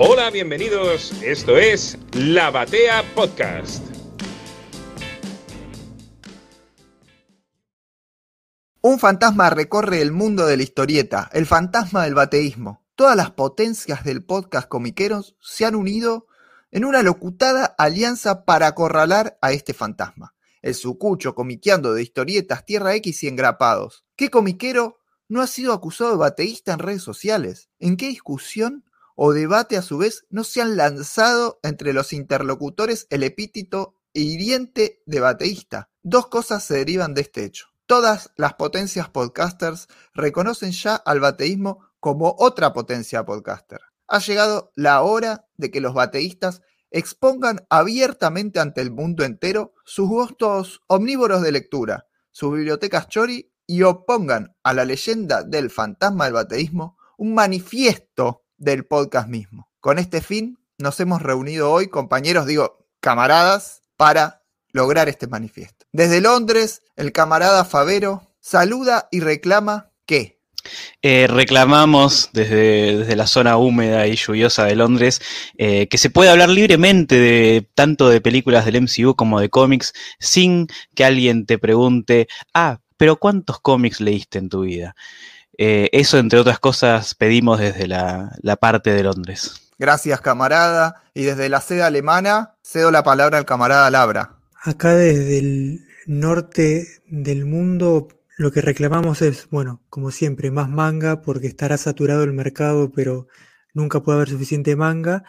Hola, bienvenidos. Esto es La Batea Podcast. Un fantasma recorre el mundo de la historieta, el fantasma del bateísmo. Todas las potencias del podcast comiqueros se han unido en una locutada alianza para acorralar a este fantasma. El sucucho comiqueando de historietas Tierra X y engrapados. ¿Qué comiquero no ha sido acusado de bateísta en redes sociales? ¿En qué discusión o debate a su vez no se han lanzado entre los interlocutores el epíteto hiriente de bateísta. Dos cosas se derivan de este hecho. Todas las potencias podcasters reconocen ya al bateísmo como otra potencia podcaster. Ha llegado la hora de que los bateístas expongan abiertamente ante el mundo entero sus gustos omnívoros de lectura, sus bibliotecas chori y opongan a la leyenda del fantasma del bateísmo un manifiesto del podcast mismo. Con este fin nos hemos reunido hoy, compañeros, digo, camaradas, para lograr este manifiesto. Desde Londres, el camarada Favero saluda y reclama que eh, reclamamos desde, desde, la zona húmeda y lluviosa de Londres eh, que se pueda hablar libremente de tanto de películas del MCU como de cómics sin que alguien te pregunte, ah, pero ¿cuántos cómics leíste en tu vida? Eh, eso, entre otras cosas, pedimos desde la, la, parte de Londres. Gracias, camarada. Y desde la sede alemana, cedo la palabra al camarada Labra. Acá desde el norte del mundo, lo que reclamamos es, bueno, como siempre, más manga, porque estará saturado el mercado, pero nunca puede haber suficiente manga.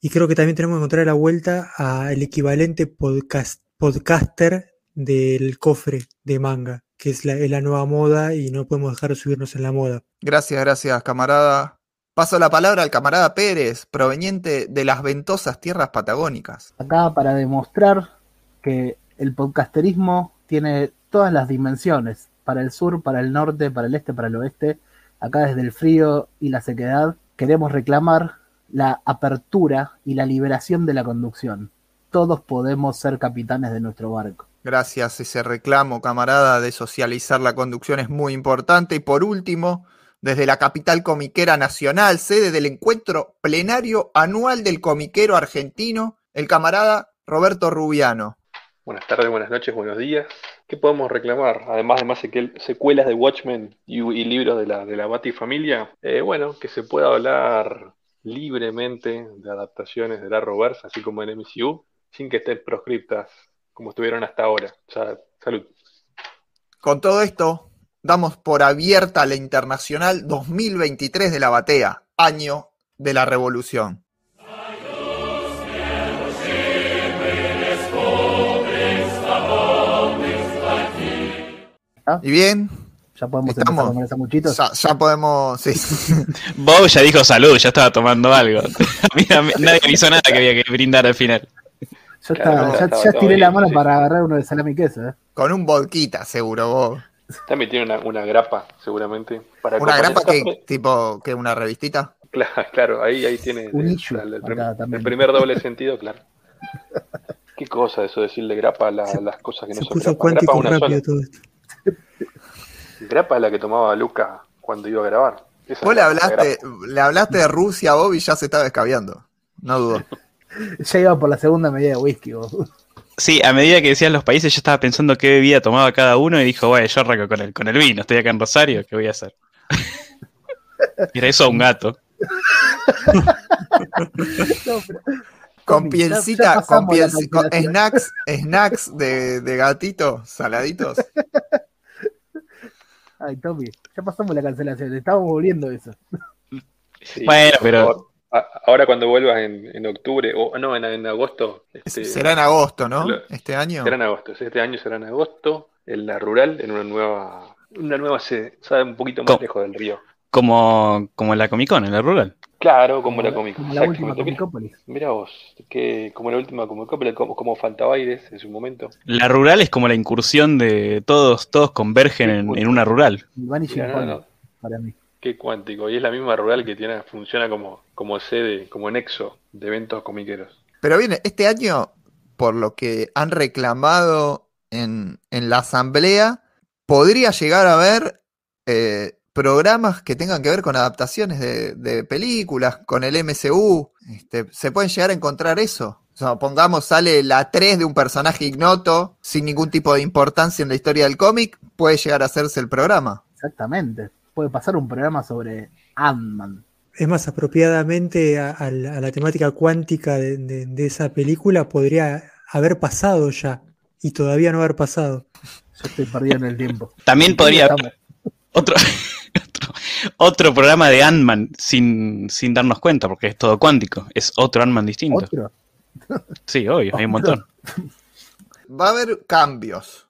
Y creo que también tenemos que encontrar la vuelta al equivalente podcast, podcaster del cofre de manga que es la, nueva moda y no podemos dejar de subirnos en la moda. Gracias, gracias, camarada. Paso la palabra al camarada Pérez, proveniente de las ventosas tierras patagónicas. Acá para demostrar que el podcasterismo tiene todas las dimensiones, para el sur, para el norte, para el este, para el oeste, acá desde el frío y la sequedad, queremos reclamar la apertura y la liberación de la conducción. Todos podemos ser capitanes de nuestro barco. Gracias, ese reclamo, camarada, de socializar la conducción es muy importante. Y por último, desde la capital comiquera nacional, sede del encuentro plenario anual del comiquero argentino, el camarada Roberto Rubiano. Buenas tardes, buenas noches, buenos días. ¿Qué podemos reclamar? Además de más secuelas de Watchmen y, libros de la, de la eh, bueno, que se pueda hablar libremente de adaptaciones de la Roverse, así como en MCU, sin que estén proscriptas como estuvieron hasta ahora. salud. Con todo esto, damos por abierta la Internacional 2023 de la Batea, año de la Revolución. Y bien, ya podemos estamos, comer ya, ya, podemos, sí. Bob ya dijo salud, ya estaba tomando algo. nadie avisó nada que había que brindar al final. Ya, ya, estiré la mano para agarrar uno de salami y queso. ¿eh? Con un vodquita, seguro vos. También tiene una, una grapa, seguramente. Para ¿Una grapa que, tipo, que una revistita? Claro, claro ahí, ahí tiene un el, el, primer doble sentido, claro. Qué cosa eso decirle grapa a las cosas que no son grapa. Grapa una sola. Todo esto. Grapa es la que tomaba Luca cuando iba a grabar. vos le hablaste, le hablaste de Rusia a Bob y ya se estaba escabeando. No dudo. ya iba por la segunda medida de whisky. Sí, a medida que decían los países, yo estaba pensando qué bebida tomaba cada uno y dijo, bueno, yo arranco con el, con el vino, estoy acá en Rosario, ¿qué voy a hacer? Era eso un gato. con pielcita, con, snacks, snacks de, de gatito, saladitos. Ay, Tommy, ya pasamos la cancelación, estamos volviendo eso. bueno, pero Ahora cuando vuelvas en, octubre, o no, en, agosto. Este, será en agosto, ¿no? este año. Será en agosto, este año será en agosto, en la rural, en una nueva, una nueva sede, sabe un poquito más lejos del río. Como, como la Comic Con, en la rural. Claro, como, la Comic Con. La última Comicópolis. Mira vos, que como la última Comicópolis, como, como Fantabaires en su momento. La rural es como la incursión de todos, todos convergen en, una rural. para mí qué cuántico. Y es la misma rural que tiene, funciona como, como sede, como nexo de eventos comiqueros. Pero bien, este año, por lo que han reclamado en, la asamblea, podría llegar a haber eh, programas que tengan que ver con adaptaciones de, de películas, con el MCU. Este, se pueden llegar a encontrar eso. O sea, pongamos, sale la 3 de un personaje ignoto, sin ningún tipo de importancia en la historia del cómic, puede llegar a hacerse el programa. Exactamente. Puede pasar un programa sobre Ant-Man. Es más, apropiadamente a, a la, a la temática cuántica de, de- de esa película podría haber pasado ya y todavía no haber pasado. Yo estoy perdido en el tiempo. También ¿En qué podría haber otro, otro, otro programa de Ant-Man sin, sin darnos cuenta, porque es todo cuántico. Es otro Ant-Man distinto. ¿Otro? Sí, obvio, hay un montón. Va a haber cambios.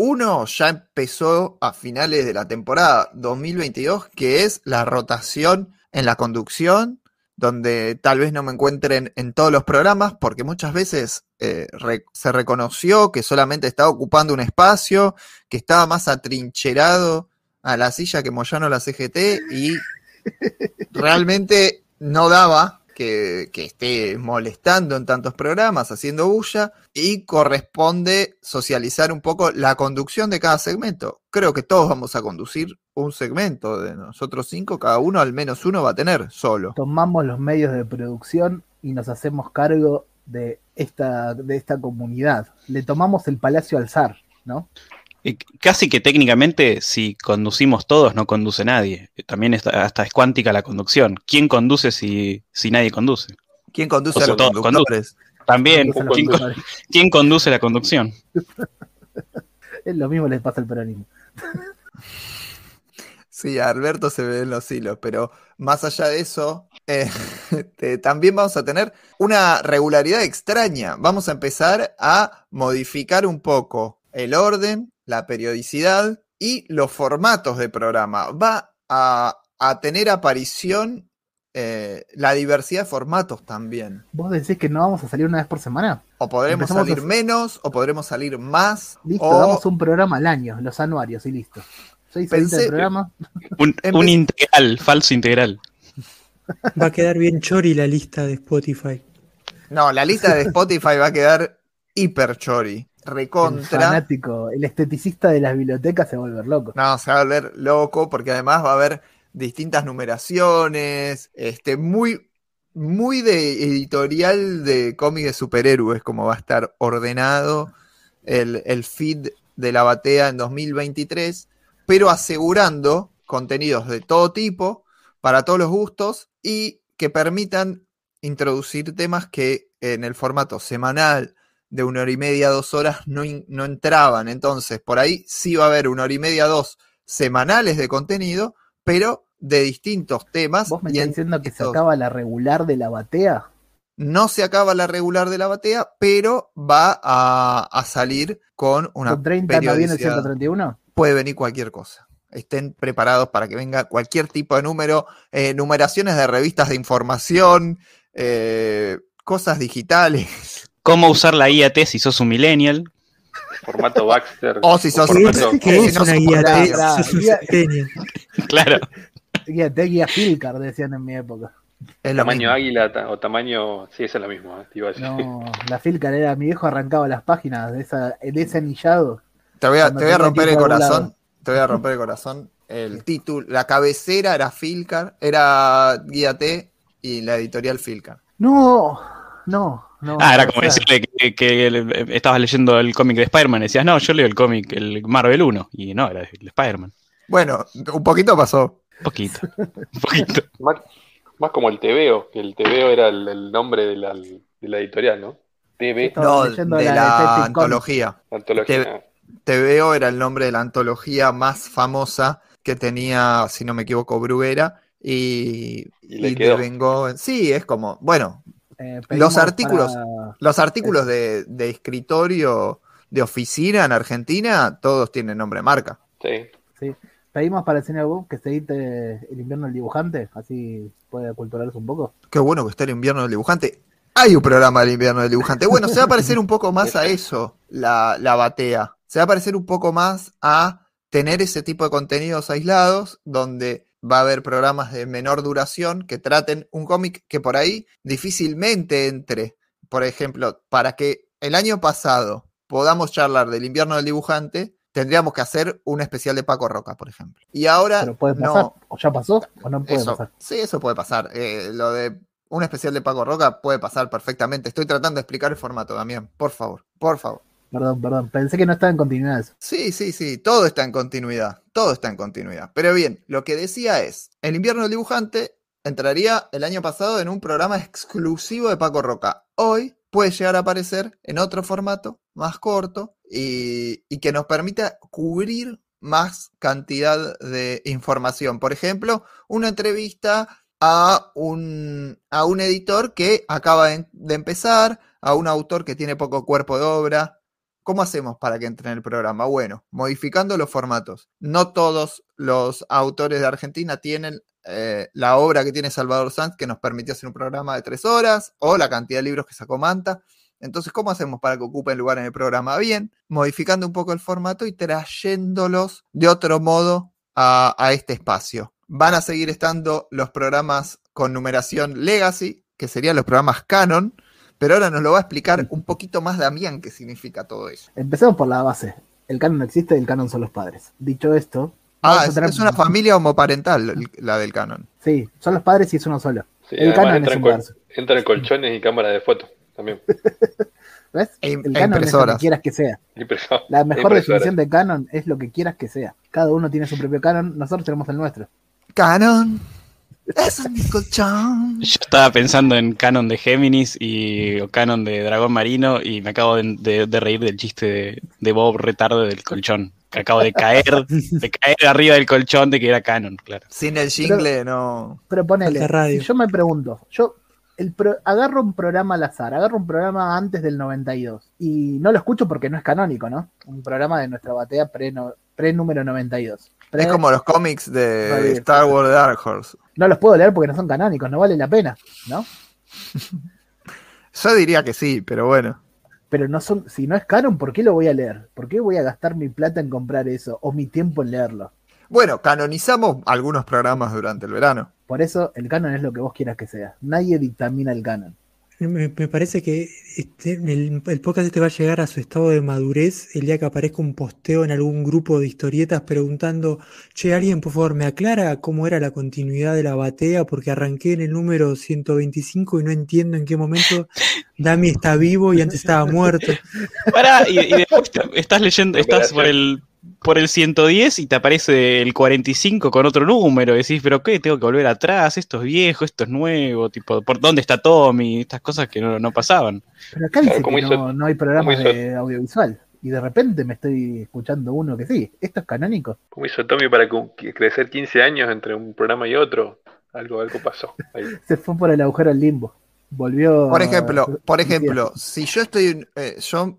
Uno ya empezó a finales de la temporada 2022, que es la rotación en la conducción, donde tal vez no me encuentren en todos los programas, porque muchas veces eh, re- se reconoció que solamente estaba ocupando un espacio, que estaba más atrincherado a la silla que Moyano la CGT y realmente no daba que, que esté molestando en tantos programas, haciendo bulla, y corresponde socializar un poco la conducción de cada segmento. Creo que todos vamos a conducir un segmento de nosotros cinco, cada uno al menos uno va a tener solo. Tomamos los medios de producción y nos hacemos cargo de esta, de esta comunidad. Le tomamos el palacio al zar, ¿no? Casi que técnicamente, si conducimos todos, no conduce nadie. También está- hasta es cuántica la conducción. ¿Quién conduce si, si nadie conduce? ¿Quién conduce O sea, a los todos conductores? También, Conducen los ¿quién, co- conductores. quién conduce la conducción? Es lo mismo les pasa al peronismo. Sí, a Alberto se ve en los hilos, pero más allá de eso, eh, este, también vamos a tener una regularidad extraña. Vamos a empezar a modificar un poco el orden, la periodicidad y los formatos de programa. Va a, a tener aparición eh, la diversidad de formatos también. ¿Vos decís que no vamos a salir una vez por semana? O podremos Empezamos salir menos, o podremos salir más. Listo, o damos un programa al año, los anuarios y listo. Seis Pensé- de programa. Un, un integral, falso integral. Va a quedar bien chori la lista de Spotify. No, la lista de Spotify va a quedar hiper chori. El Recontra. fanático, el esteticista de las bibliotecas se va a volver loco. No, se va a volver loco porque además va a haber distintas numeraciones, este, muy, muy de editorial de cómics de superhéroes, como va a estar ordenado el, el feed de la batea en 2023, pero asegurando contenidos de todo tipo, para todos los gustos, y que permitan introducir temas que en el formato semanal de una hora y media, dos horas, no, no entraban. Entonces, por ahí sí va a haber una hora y media, dos semanales de contenido, pero de distintos temas. ¿Vos me estás en diciendo que se acaba la regular de la batea? No se acaba la regular de la batea, pero va a, a salir con una ¿Con 30 no viene el periodicidad. 131? Puede venir cualquier cosa. Estén preparados para que venga cualquier tipo de número, eh, numeraciones de revistas de información, eh, cosas digitales. ¿Cómo usar la IAT si sos un millennial? Formato Baxter. O si sos- o ¿Qué es, una sos guía por T? nada. Sos un Guía- centennial. Claro. Te guía Filcar, decían en mi época. Es Tamaño mismo. águila ta- o tamaño. Sí, esa es la misma. eh, te iba a decir. No, la Filcar era, mi viejo arrancaba las páginas de, esa, de ese anillado. Te voy a, te voy a romper el corazón. Te voy a romper el corazón. El título, la cabecera era Filcar, era Guía T y la editorial Filcar. No, no, no. Ah, era o como sea, decirle que, que el- estabas leyendo el cómic de Spider-Man decías, no, yo leo el cómic, el Marvel 1. Y no, era el Spider-Man. Bueno, un poquito pasó. Un poquito. Un poquito. Más, más como el TVO, que el TVO era el, el nombre de la, de la editorial, ¿no? TV, Estaba No, de la antología. antología. Te- TVO era el nombre de la antología más famosa que tenía, si no me equivoco, Bruguera. Y, Y le y devengó. Sí, es como. Bueno, Eh, Los artículos. para- los artículos de, de escritorio de oficina en Argentina, todos tienen nombre de marca. Sí. sí, pedimos para el señor Bob que se edite el invierno del dibujante, así puede culturarse un poco. Qué bueno que está el invierno del dibujante. Hay un programa del invierno del dibujante. Bueno, se va a parecer un poco más a eso, la, la batea. Se va a parecer un poco más a tener ese tipo de contenidos aislados, donde va a haber programas de menor duración que traten un cómic que por ahí difícilmente entre. Por ejemplo, para que el año pasado podamos charlar del invierno del dibujante, tendríamos que hacer un especial de Paco Roca, por ejemplo. Y ahora Pero puede no, o ya pasó, o no puede eso, pasar. sí, eso puede pasar. Eh, lo de un especial de Paco Roca puede pasar perfectamente. Estoy tratando de explicar el formato, Damián. Por favor, por favor. Perdón, perdón, pensé que no estaba en continuidad eso. Sí, sí, sí, todo está en continuidad, todo está en continuidad. Pero bien, lo que decía es, el invierno del dibujante entraría el año pasado en un programa exclusivo de Paco Roca. Hoy puede llegar a aparecer en otro formato, más corto, y, que nos permita cubrir más cantidad de información. Por ejemplo, una entrevista a un, a un editor que acaba de empezar, a un autor que tiene poco cuerpo de obra, ¿Cómo hacemos para que entre en el programa? Bueno, modificando los formatos. No todos los autores de Argentina tienen eh, la obra que tiene Salvador Sanz, que nos permitió hacer un programa de tres horas, o la cantidad de libros que sacó Manta. Entonces, ¿cómo hacemos para que ocupen lugar en el programa? Bien, modificando un poco el formato y trayéndolos de otro modo a, a este espacio. Van a seguir estando los programas con numeración Legacy, que serían los programas Canon, pero ahora nos lo va a explicar un poquito más Damián qué significa todo eso. Empecemos por la base. El canon no existe y el canon son los padres. Dicho esto. Ah, es, tener- es una familia homoparental la del canon. Sí, son los padres y es uno solo. Sí, el canon es col- inverso. entran colchones y cámaras de fotos también. ¿Ves? E- el e canon es lo impresoras. que quieras que sea. Impresora- La mejor impresora. definición de canon es lo que quieras que sea. Cada uno tiene su propio canon, nosotros tenemos el nuestro. Canon. Es un colchón. Yo estaba pensando en canon de Géminis y o canon de Dragón Marino y me acabo de, de- de reír del chiste de, de Bob retardo del colchón. Que acabo de caer, de caer arriba del colchón de que era canon, claro. Sin el jingle no. Pero ponele, radio. yo me pregunto, yo el pro- agarro un programa al azar, agarro un programa antes del 92 y no lo escucho porque no es canónico, ¿no? Un programa de nuestra batea pre, no- pre número 92. Es como los cómics de. Star Wars Dark Horse. No los puedo leer porque no son canónicos, no vale la pena, ¿no? Yo diría que sí, pero bueno. Pero no son, si no es canon, ¿por qué lo voy a leer? ¿Por qué voy a gastar mi plata en comprar eso o mi tiempo en leerlo? Bueno, canonizamos algunos programas durante el verano. Por eso el canon es lo que vos quieras que sea. Nadie dictamina el canon. Me, me parece que este- el, el podcast este va a llegar a su estado de madurez el día que aparezca un posteo en algún grupo de historietas preguntando, che, alguien por favor me aclara cómo era la continuidad de la batea porque arranqué en el número 125 y no entiendo en qué momento Dami está vivo y antes estaba muerto. Pará, y, y después estás leyendo, estás por el, por el 110 y te aparece el 45 con otro número. Y decís, pero ¿qué? Tengo que volver atrás, esto es viejo, esto es nuevo, tipo, ¿por dónde está Tommy? Estas cosas que no, no pasaban. Pero acá dice ¿cómo que hizo- no, no hay programas de audiovisual. Y de repente me estoy escuchando uno que sí. ¿Esto es canónico? ¿Cómo hizo Tommy para crecer 15 años entre un programa y otro? Algo, algo pasó. ahí. Se fue por el agujero al limbo. Volvió. Por ejemplo, por ejemplo, si yo estoy, eh, yo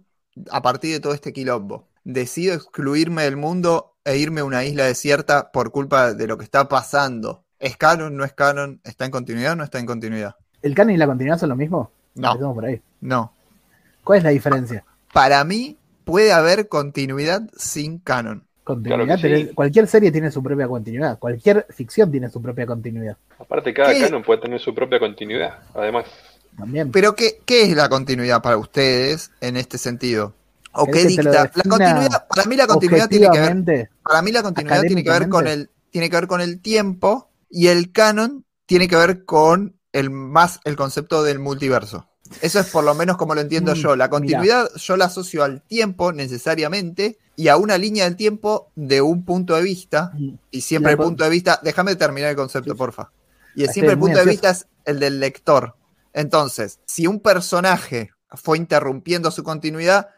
a partir de todo este quilombo, decido excluirme del mundo e irme a una isla desierta por culpa de lo que está pasando. ¿Es canon? ¿No es canon? ¿Está en continuidad o no está en continuidad? ¿El canon y la continuidad son lo mismo? No. Por ahí. No. ¿Cuál es la diferencia? Para mí puede haber continuidad sin canon. Continuidad, Claro que sí. tenés- cualquier serie tiene su propia continuidad, cualquier ficción tiene su propia continuidad. Aparte, cada ¿Qué? canon puede tener su propia continuidad. Además, También. Pero ¿qué, qué es la continuidad para ustedes en este sentido? ¿O ¿Querés qué dicta? La continuidad, para mí la continuidad tiene que ver Para mí la continuidad tiene que ver con el, tiene que ver con el tiempo y el canon tiene que ver con el más el concepto del multiverso. Eso es por lo menos como lo entiendo Mm, yo. La continuidad yo la asocio al tiempo necesariamente y a una línea del tiempo de un punto de vista y siempre el punto de vista, déjame terminar el concepto, Sí. porfa. Y siempre el punto de vista es el del lector. Entonces, si un personaje fue interrumpiendo su continuidad,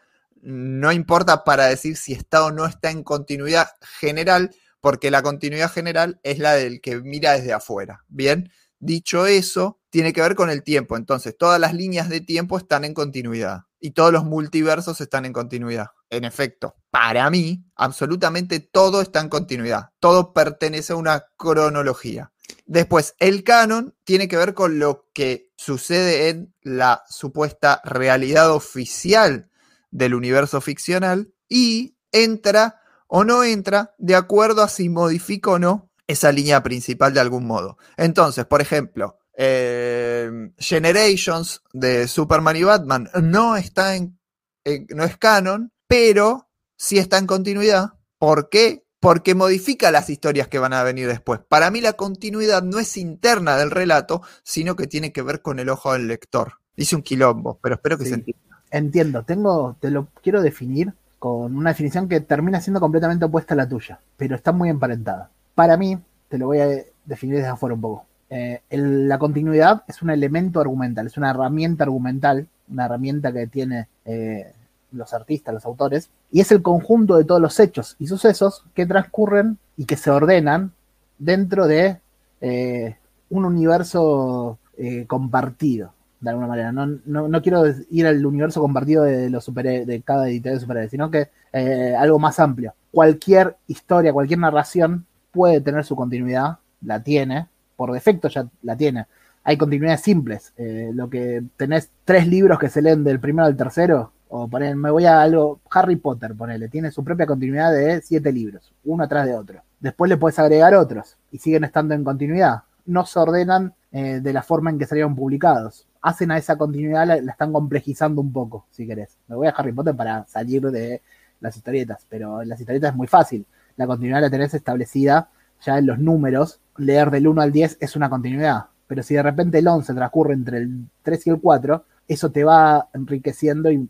no importa para decir si está o no está en continuidad general, porque la continuidad general es la del que mira desde afuera. Bien, dicho eso, tiene que ver con el tiempo. Entonces, todas las líneas de tiempo están en continuidad y todos los multiversos están en continuidad. En efecto, para mí, absolutamente todo está en continuidad. Todo pertenece a una cronología. Después, el canon tiene que ver con lo que sucede en la supuesta realidad oficial del universo ficcional y entra o no entra de acuerdo a si modifica o no esa línea principal de algún modo. Entonces, por ejemplo, eh, Generations de Superman y Batman no está en, en- no es canon, pero sí está en continuidad. ¿Por qué? Porque modifica las historias que van a venir después. Para mí la continuidad no es interna del relato, sino que tiene que ver con el ojo del lector. Dice un quilombo, pero espero que Sí. se entienda. Entiendo, tengo, te lo quiero definir con una definición que termina siendo completamente opuesta a la tuya, pero está muy emparentada. Para mí, te lo voy a definir desde afuera un poco. Eh, la continuidad es un elemento argumental, es una herramienta argumental, una herramienta que tiene eh, los artistas, los autores, y es el conjunto de todos los hechos y sucesos que transcurren y que se ordenan dentro de eh, un universo eh, compartido, de alguna manera. No, no, no quiero ir al universo compartido de, los super, de cada editorial de superhéroes, sino que eh, algo más amplio. Cualquier historia, cualquier narración puede tener su continuidad, la tiene, por defecto ya la tiene. Hay continuidades simples. eh, lo que tenés tres libros que se leen del primero al tercero, o poner, me voy a algo, Harry Potter, ponele, tiene su propia continuidad de siete libros, uno atrás de otro. Después le puedes agregar otros y siguen estando en continuidad. No se ordenan eh, de la forma en que salieron publicados. Hacen a esa continuidad, la, están complejizando un poco, si querés. Me voy a Harry Potter para salir de las historietas, pero las historietas es muy fácil. La continuidad la tenés establecida ya en los números. Leer del 1 al 10 es una continuidad. Pero si de repente el 11 transcurre entre el 3 y el 4, eso te va enriqueciendo y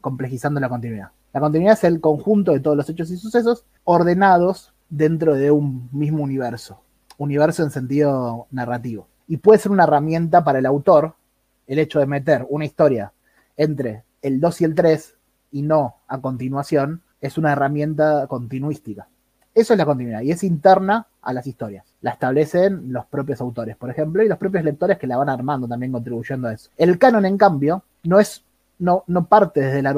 complejizando la continuidad. La continuidad es el conjunto de todos los hechos y sucesos ordenados dentro de un mismo universo. Universo en sentido narrativo. Y puede ser una herramienta para el autor el hecho de meter una historia entre el 2 y el 3 y no a continuación, es una herramienta continuística. Eso es la continuidad y es interna a las historias. La establecen los propios autores, por ejemplo, y los propios lectores que la van armando también contribuyendo a eso. El canon, en cambio, no es no, no parte desde, la,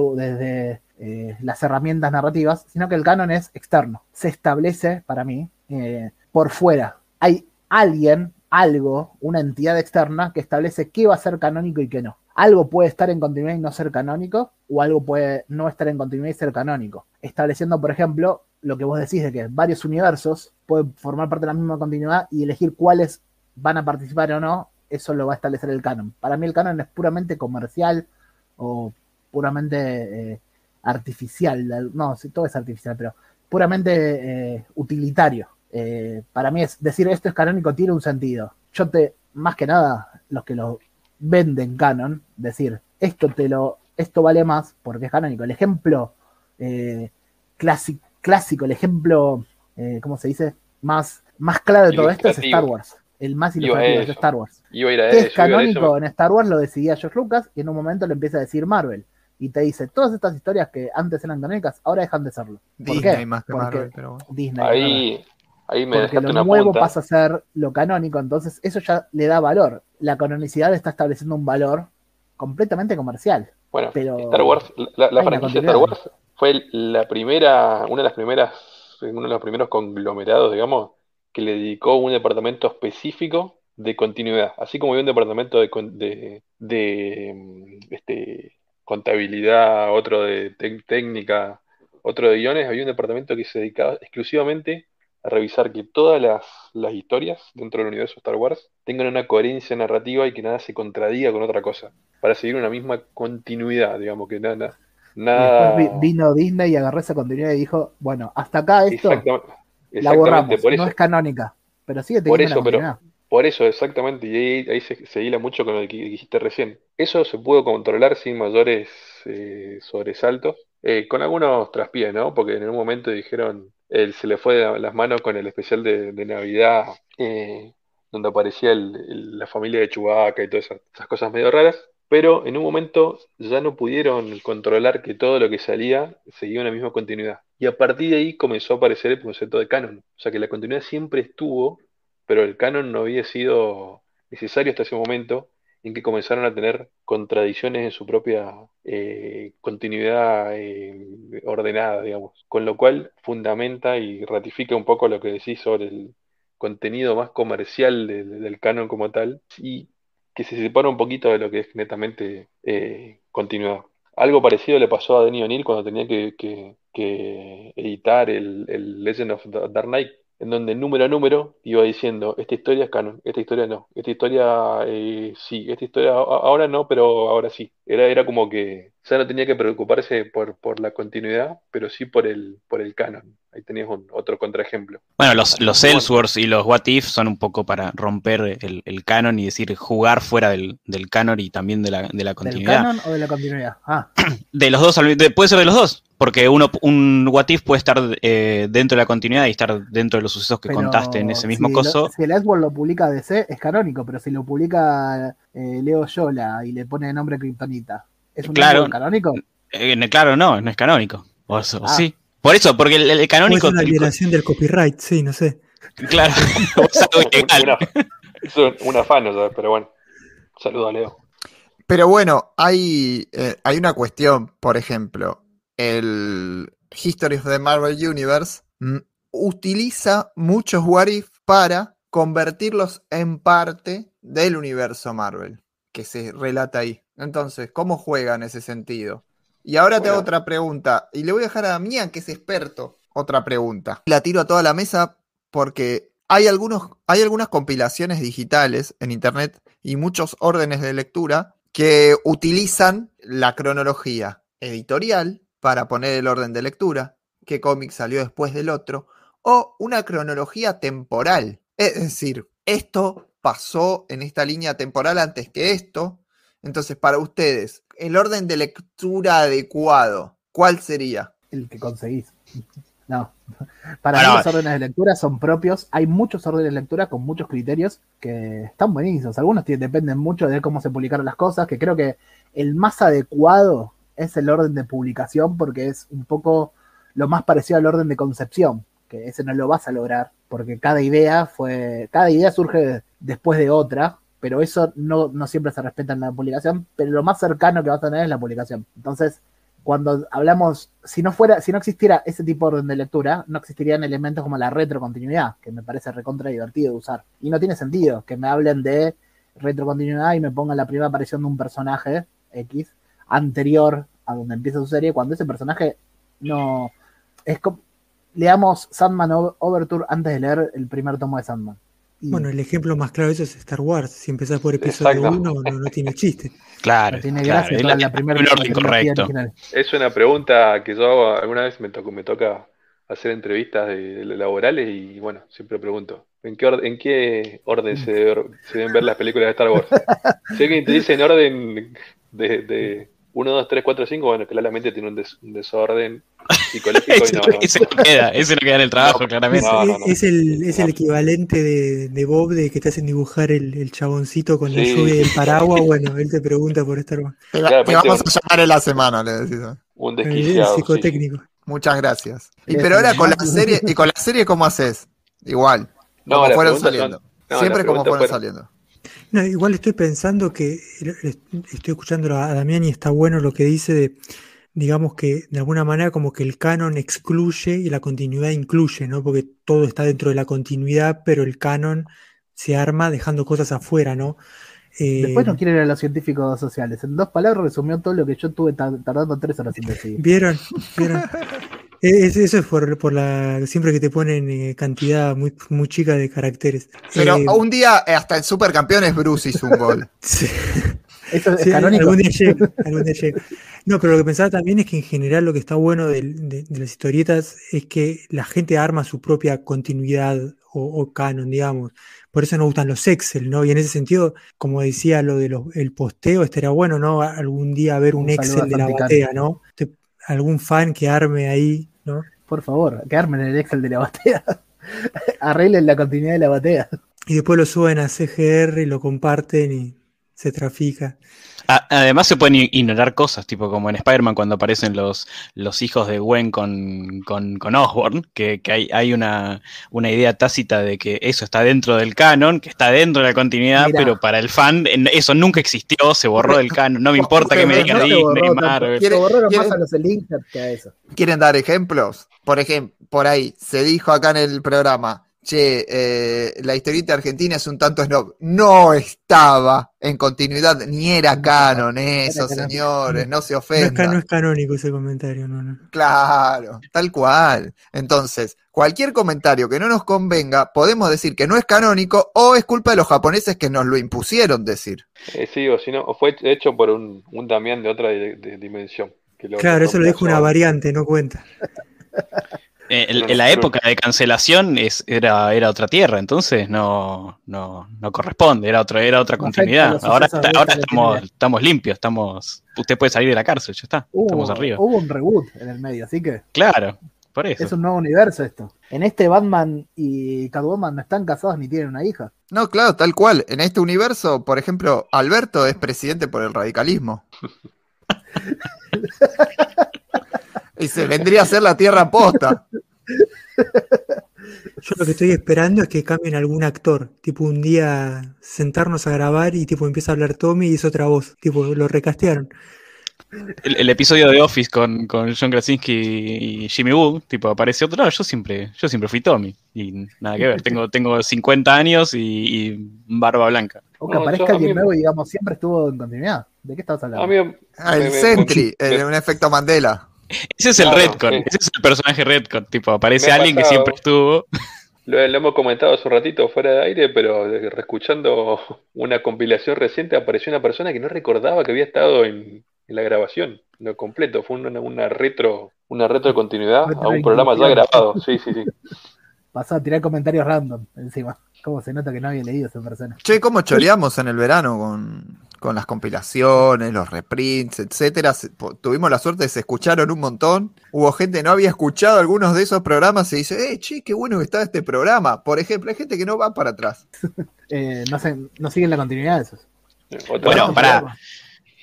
eh, las herramientas narrativas, sino que el canon es externo. Se establece, para mí, eh, por fuera. Hay alguien, algo, una entidad externa que establece qué va a ser canónico y qué no. Algo puede estar en continuidad y no ser canónico, o algo puede no estar en continuidad y ser canónico. Estableciendo, por ejemplo, lo que vos decís de que varios universos pueden formar parte de la misma continuidad y elegir cuáles van a participar o no, eso lo va a establecer el canon. Para mí el canon es puramente comercial o puramente eh, artificial. No, todo es artificial, pero puramente eh, utilitario. Eh, para mí es decir esto es canónico tiene un sentido. Yo te, más que nada, los que lo venden canon, decir esto te lo, esto vale más porque es canónico. El ejemplo eh, clásico, clásico, el ejemplo, eh, ¿cómo se dice? Más, más claro de todo esto es. Star Wars. El más ilustrativo es. Star Wars. Iba a ir a ¿Qué eso, es iba a ir a eso. canónico en Star Wars? Lo decidía George Lucas y en un momento lo empieza a decir Marvel. Y te dice, todas estas historias que antes eran canónicas, ahora dejan de serlo. ¿Por Disney qué? más que Porque Marvel, pero bueno. Disney. Ahí, ahí me Porque lo una nuevo punta. pasa a ser lo canónico, entonces eso ya le da valor. La canonicidad está estableciendo un valor completamente comercial. Bueno, pero Star Wars, la, la franquicia Star. Wars fue la primera, una de las primeras, uno de los primeros conglomerados, digamos, que le dedicó un departamento específico de continuidad. Así como había un departamento de, con- de, de, mm, este, contabilidad, otro de técnica, otro de guiones, había un departamento que se dedicaba exclusivamente a revisar que todas las, las historias dentro del universo Star Wars tengan una coherencia narrativa y que nada se contradiga con otra cosa, para seguir una misma continuidad, digamos, que nada, Y nada, después vi- vino Disney y agarró esa continuidad y dijo, bueno, hasta acá esto exactamente, la borramos, por eso, no es canónica, pero sigue por teniendo eso, la pero por eso, exactamente, y ahí, ahí se, se hila mucho con lo que dijiste recién. Eso se pudo controlar sin mayores eh, sobresaltos, eh, con algunos traspiés, ¿no? Porque en un momento dijeron, él se le fue de las manos con el especial de, Navidad, eh, donde aparecía la familia de Chewbacca y todas esas, esas cosas medio raras, pero en un momento ya no pudieron controlar que todo lo que salía seguía una misma continuidad. Y a partir de ahí comenzó a aparecer el concepto de canon. O sea que la continuidad siempre estuvo, pero el canon no había sido necesario hasta ese momento en que comenzaron a tener contradicciones en su propia eh, continuidad eh, ordenada, digamos. Con lo cual fundamenta y ratifica un poco lo que decís sobre el contenido más comercial de- de- del canon como tal y que se separa un poquito de lo que es netamente eh, continuidad. Algo parecido le pasó a Denny O'Neil cuando tenía que, editar el, el Legend of the Dark Knight, en donde número a número iba diciendo, esta historia es canon, esta historia no, esta historia eh, sí, esta historia ahora no, pero ahora sí. Era, era como que ya no tenía que preocuparse por, por la continuidad, pero sí por el, por el canon. Ahí tenías un, otro contraejemplo. Bueno, los, los Ellsworths y los What If son un poco para romper el, el canon y decir jugar fuera del, del canon y también de la, de la ¿Del continuidad. canon o de la continuidad? Ah, De los dos, de- puede ser de los dos, porque uno, un What If puede estar eh, dentro de la continuidad y estar dentro de los sucesos que pero contaste en ese mismo si coso. Lo, si el Edward lo publica DC, es canónico, pero si lo publica eh, Leo Yola y le pone de nombre Kryptonita, ¿es un Claro. Canónico? Eh, claro, no, no es canónico. O, o Ah. sí. Por eso, porque el, canónico. ser una violación del copyright, sí, no sé. claro, es algo ilegal. Una, es un, un afano, ¿sabes? pero bueno. Saludo a Leo. Pero bueno, hay, eh, hay una cuestión, por ejemplo, el History of the Marvel Universe mm, utiliza muchos what if para convertirlos en parte del universo Marvel que se relata ahí. Entonces, ¿cómo juega en ese sentido? Y ahora te hago otra pregunta, y le voy a dejar a Damián, que es experto, otra pregunta. La tiro a toda la mesa porque hay, algunos, hay algunas compilaciones digitales en internet y muchos órdenes de lectura que utilizan la cronología editorial para poner el orden de lectura, qué cómic salió después del otro, o una cronología temporal. Es decir, esto pasó en esta línea temporal antes que esto. Entonces, para ustedes, el orden de lectura adecuado, ¿cuál sería? El que conseguís. No. Para Ahora- mí los órdenes de lectura son propios. Hay muchos órdenes de lectura con muchos criterios que están buenísimos. Algunos dependen mucho de cómo se publicaron las cosas, que creo que el más adecuado es el orden de publicación porque es un poco lo más parecido al orden de concepción, que ese no lo vas a lograr porque cada idea fue, cada idea surge después de otra, pero eso no, no siempre se respeta en la publicación, pero lo más cercano que vas a tener es la publicación. Entonces, cuando hablamos, si no fuera, si no existiera ese tipo de orden de lectura, no existirían elementos como la retrocontinuidad, que me parece recontra divertido de usar. Y no tiene sentido que me hablen de retrocontinuidad y me pongan la primera aparición de un personaje X anterior a donde empieza su serie, cuando ese personaje no es como leamos Sandman Overture antes de leer el primer tomo de Sandman. Bueno, el ejemplo más claro de eso es Star Wars. Si empezás por episodio Exacto. 1, no, no tiene chiste. Claro, no tiene claro, gracia es toda la- la primera un orden correcto. Es una pregunta que yo hago, alguna vez me, tocó, me toca hacer entrevistas de, de laborales y bueno, siempre pregunto, ¿en qué, orden, en qué orden se, debe- se deben ver las películas de Star Wars? Si alguien te dice en orden de, de 1, 2, 3, 4, 5, bueno, claramente tiene un, des- un desorden psicológico y no, no, ese no queda, ese no queda en el trabajo, No, Es, claramente. No, no, es- no. es el, es el equivalente de, de Bob de que te hacen dibujar el, el chaboncito con la Sí, lluvia y el paraguas. Bueno, él te pregunta por Star Wars. Te, va- Claro, te vamos a llamar en la semana, le decís. un El, el desquiciado. sí. psicotécnico. Muchas gracias. Y pero ahora con la serie, y con la serie, ¿cómo haces? Igual, No, como fueron saliendo. son- no, Siempre como fueron fueron- saliendo. No, igual estoy pensando que estoy escuchando a Damián y está bueno lo que dice de, digamos que de alguna manera como que el canon excluye y la continuidad incluye, ¿no? Porque todo está dentro de la continuidad, pero el canon se arma dejando cosas afuera, ¿no? Eh, Después no quieren ir a los científicos sociales. En dos palabras resumió todo lo que yo tuve ta- tardando tres horas en decir. ¿Vieron? ¿Vieron? Es- eso es por, por la siempre que te ponen eh, cantidad muy, muy chica de caracteres. Pero Eh, un día, eh, hasta en Supercampeones, Bruce hizo un gol. sí. Eso es Sí, canónico. algún día llega, algún día llega. No, pero lo que pensaba también es que en general lo que está bueno de, de las historietas es que la gente arma su propia continuidad o, o canon, digamos. Por eso nos gustan los Excel, ¿no? Y en ese sentido, como decía lo del posteo, estaría bueno, ¿no? Algún día ver un, Un Excel de la batea, ¿no? Algún fan que arme ahí, ¿no? Por favor, que armen el Excel de la batea. Arreglen la continuidad de la batea. Y después lo suben a CGR y lo comparten y se trafica. Además se pueden ignorar cosas, tipo como en Spider-Man cuando aparecen los, los hijos de Gwen con, con, con Osborn, que, que hay, hay una, una idea tácita de que eso está dentro del canon, que está dentro de la continuidad, Mirá. pero para el fan eso nunca existió, se borró del canon. No me importa que me No digan se Disney. Marvel. ¿Quiere- Se borraron quiere- más a los Elinkers que a eso. ¿Quieren dar ejemplos? Por ejemplo, por ahí se dijo acá en el programa, che, eh, la historieta argentina es un tanto snob. No estaba en continuidad, ni era canon eso, señores, no se No es, ca- ofendan. no es canónico ese comentario, no, no. Claro, tal cual. Entonces, cualquier comentario que no nos convenga, podemos decir que no es canónico o es culpa de los japoneses que nos lo impusieron decir. Eh, sí, o si no, o fue hecho por un, un Damián de otra de- dimensión. que lo- Claro, eso lo dijo una variante, no cuenta. Eh, en, en la época de cancelación es, era, era otra tierra, entonces no, no, no corresponde, era, otro, era otra continuidad. Ahora, está- ahora esta estamos, limpios, estamos. Usted puede salir de la cárcel, ya está. Hubo, estamos arriba. hubo un reboot en el medio, así que Claro, por eso. es un nuevo universo esto. En este Batman y Catwoman no están casados ni tienen una hija. No, claro, tal cual. En este universo, por ejemplo, Alberto es presidente por el radicalismo. y se vendría a ser la tierra posta. Yo lo que estoy esperando es que cambien algún actor. Tipo, un día sentarnos a grabar y tipo empieza a hablar Tommy y es otra voz. Tipo, lo recastearon. El, el episodio de Office con, con John Krasinski y Jimmy Woo, tipo, aparece otro. No, yo siempre, yo siempre fui Tommy. Y nada que ver. Tengo, tengo 50 años y, y barba blanca. O que No, aparezca yo- alguien mí- nuevo y digamos, siempre estuvo en continuidad. ¿De qué estás A hablando? mí, Ah, el me- me- Sentry, me- el- un efecto Mandela. Ese es el Claro, Redcon, sí. ese es el personaje Redcon. Tipo, aparece alguien que siempre estuvo. Lo, lo hemos comentado hace un ratito fuera de aire, pero reescuchando una compilación reciente apareció una persona que no recordaba que había estado en, en la grabación, lo completo. Fue una, una retro, una retro de continuidad a un programa ya grabado. Sí, sí, sí. Pasó a tirar comentarios random encima. ¿Cómo se nota que no había leído esa persona? Che, ¿cómo choreamos en el verano con, con las compilaciones, los reprints, etcétera? Se- Tuvimos la suerte de se escucharon un montón. Hubo gente que no había escuchado algunos de esos programas y dice, eh, che, qué bueno que está este programa. Por ejemplo, hay gente que no va para atrás. Eh, no, sé, no siguen la continuidad de esos. Bueno, programa.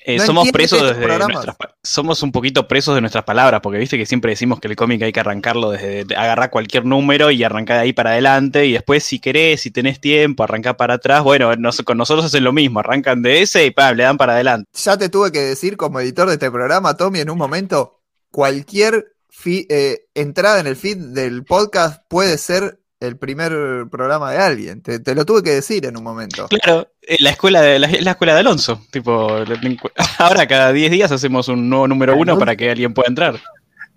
Eh, No somos presos desde nuestras somos un poquito presos de nuestras palabras, porque viste que siempre decimos que el cómic hay que arrancarlo desde de- agarrar cualquier número y arrancar de ahí para adelante, y después si querés, si tenés tiempo, arrancar para atrás, bueno, nos- con nosotros hacen lo mismo, arrancan de ese y pam, le dan para adelante. Ya te tuve que decir como editor de este programa, Tommy, en un momento, cualquier fi- eh, entrada en el feed del podcast puede ser el primer programa de alguien. Te, te lo tuve que decir en un momento. Claro, eh, la escuela de la, la escuela de Alonso, tipo, ahora cada 10 días hacemos un nuevo número uno Alonso. para que alguien pueda entrar.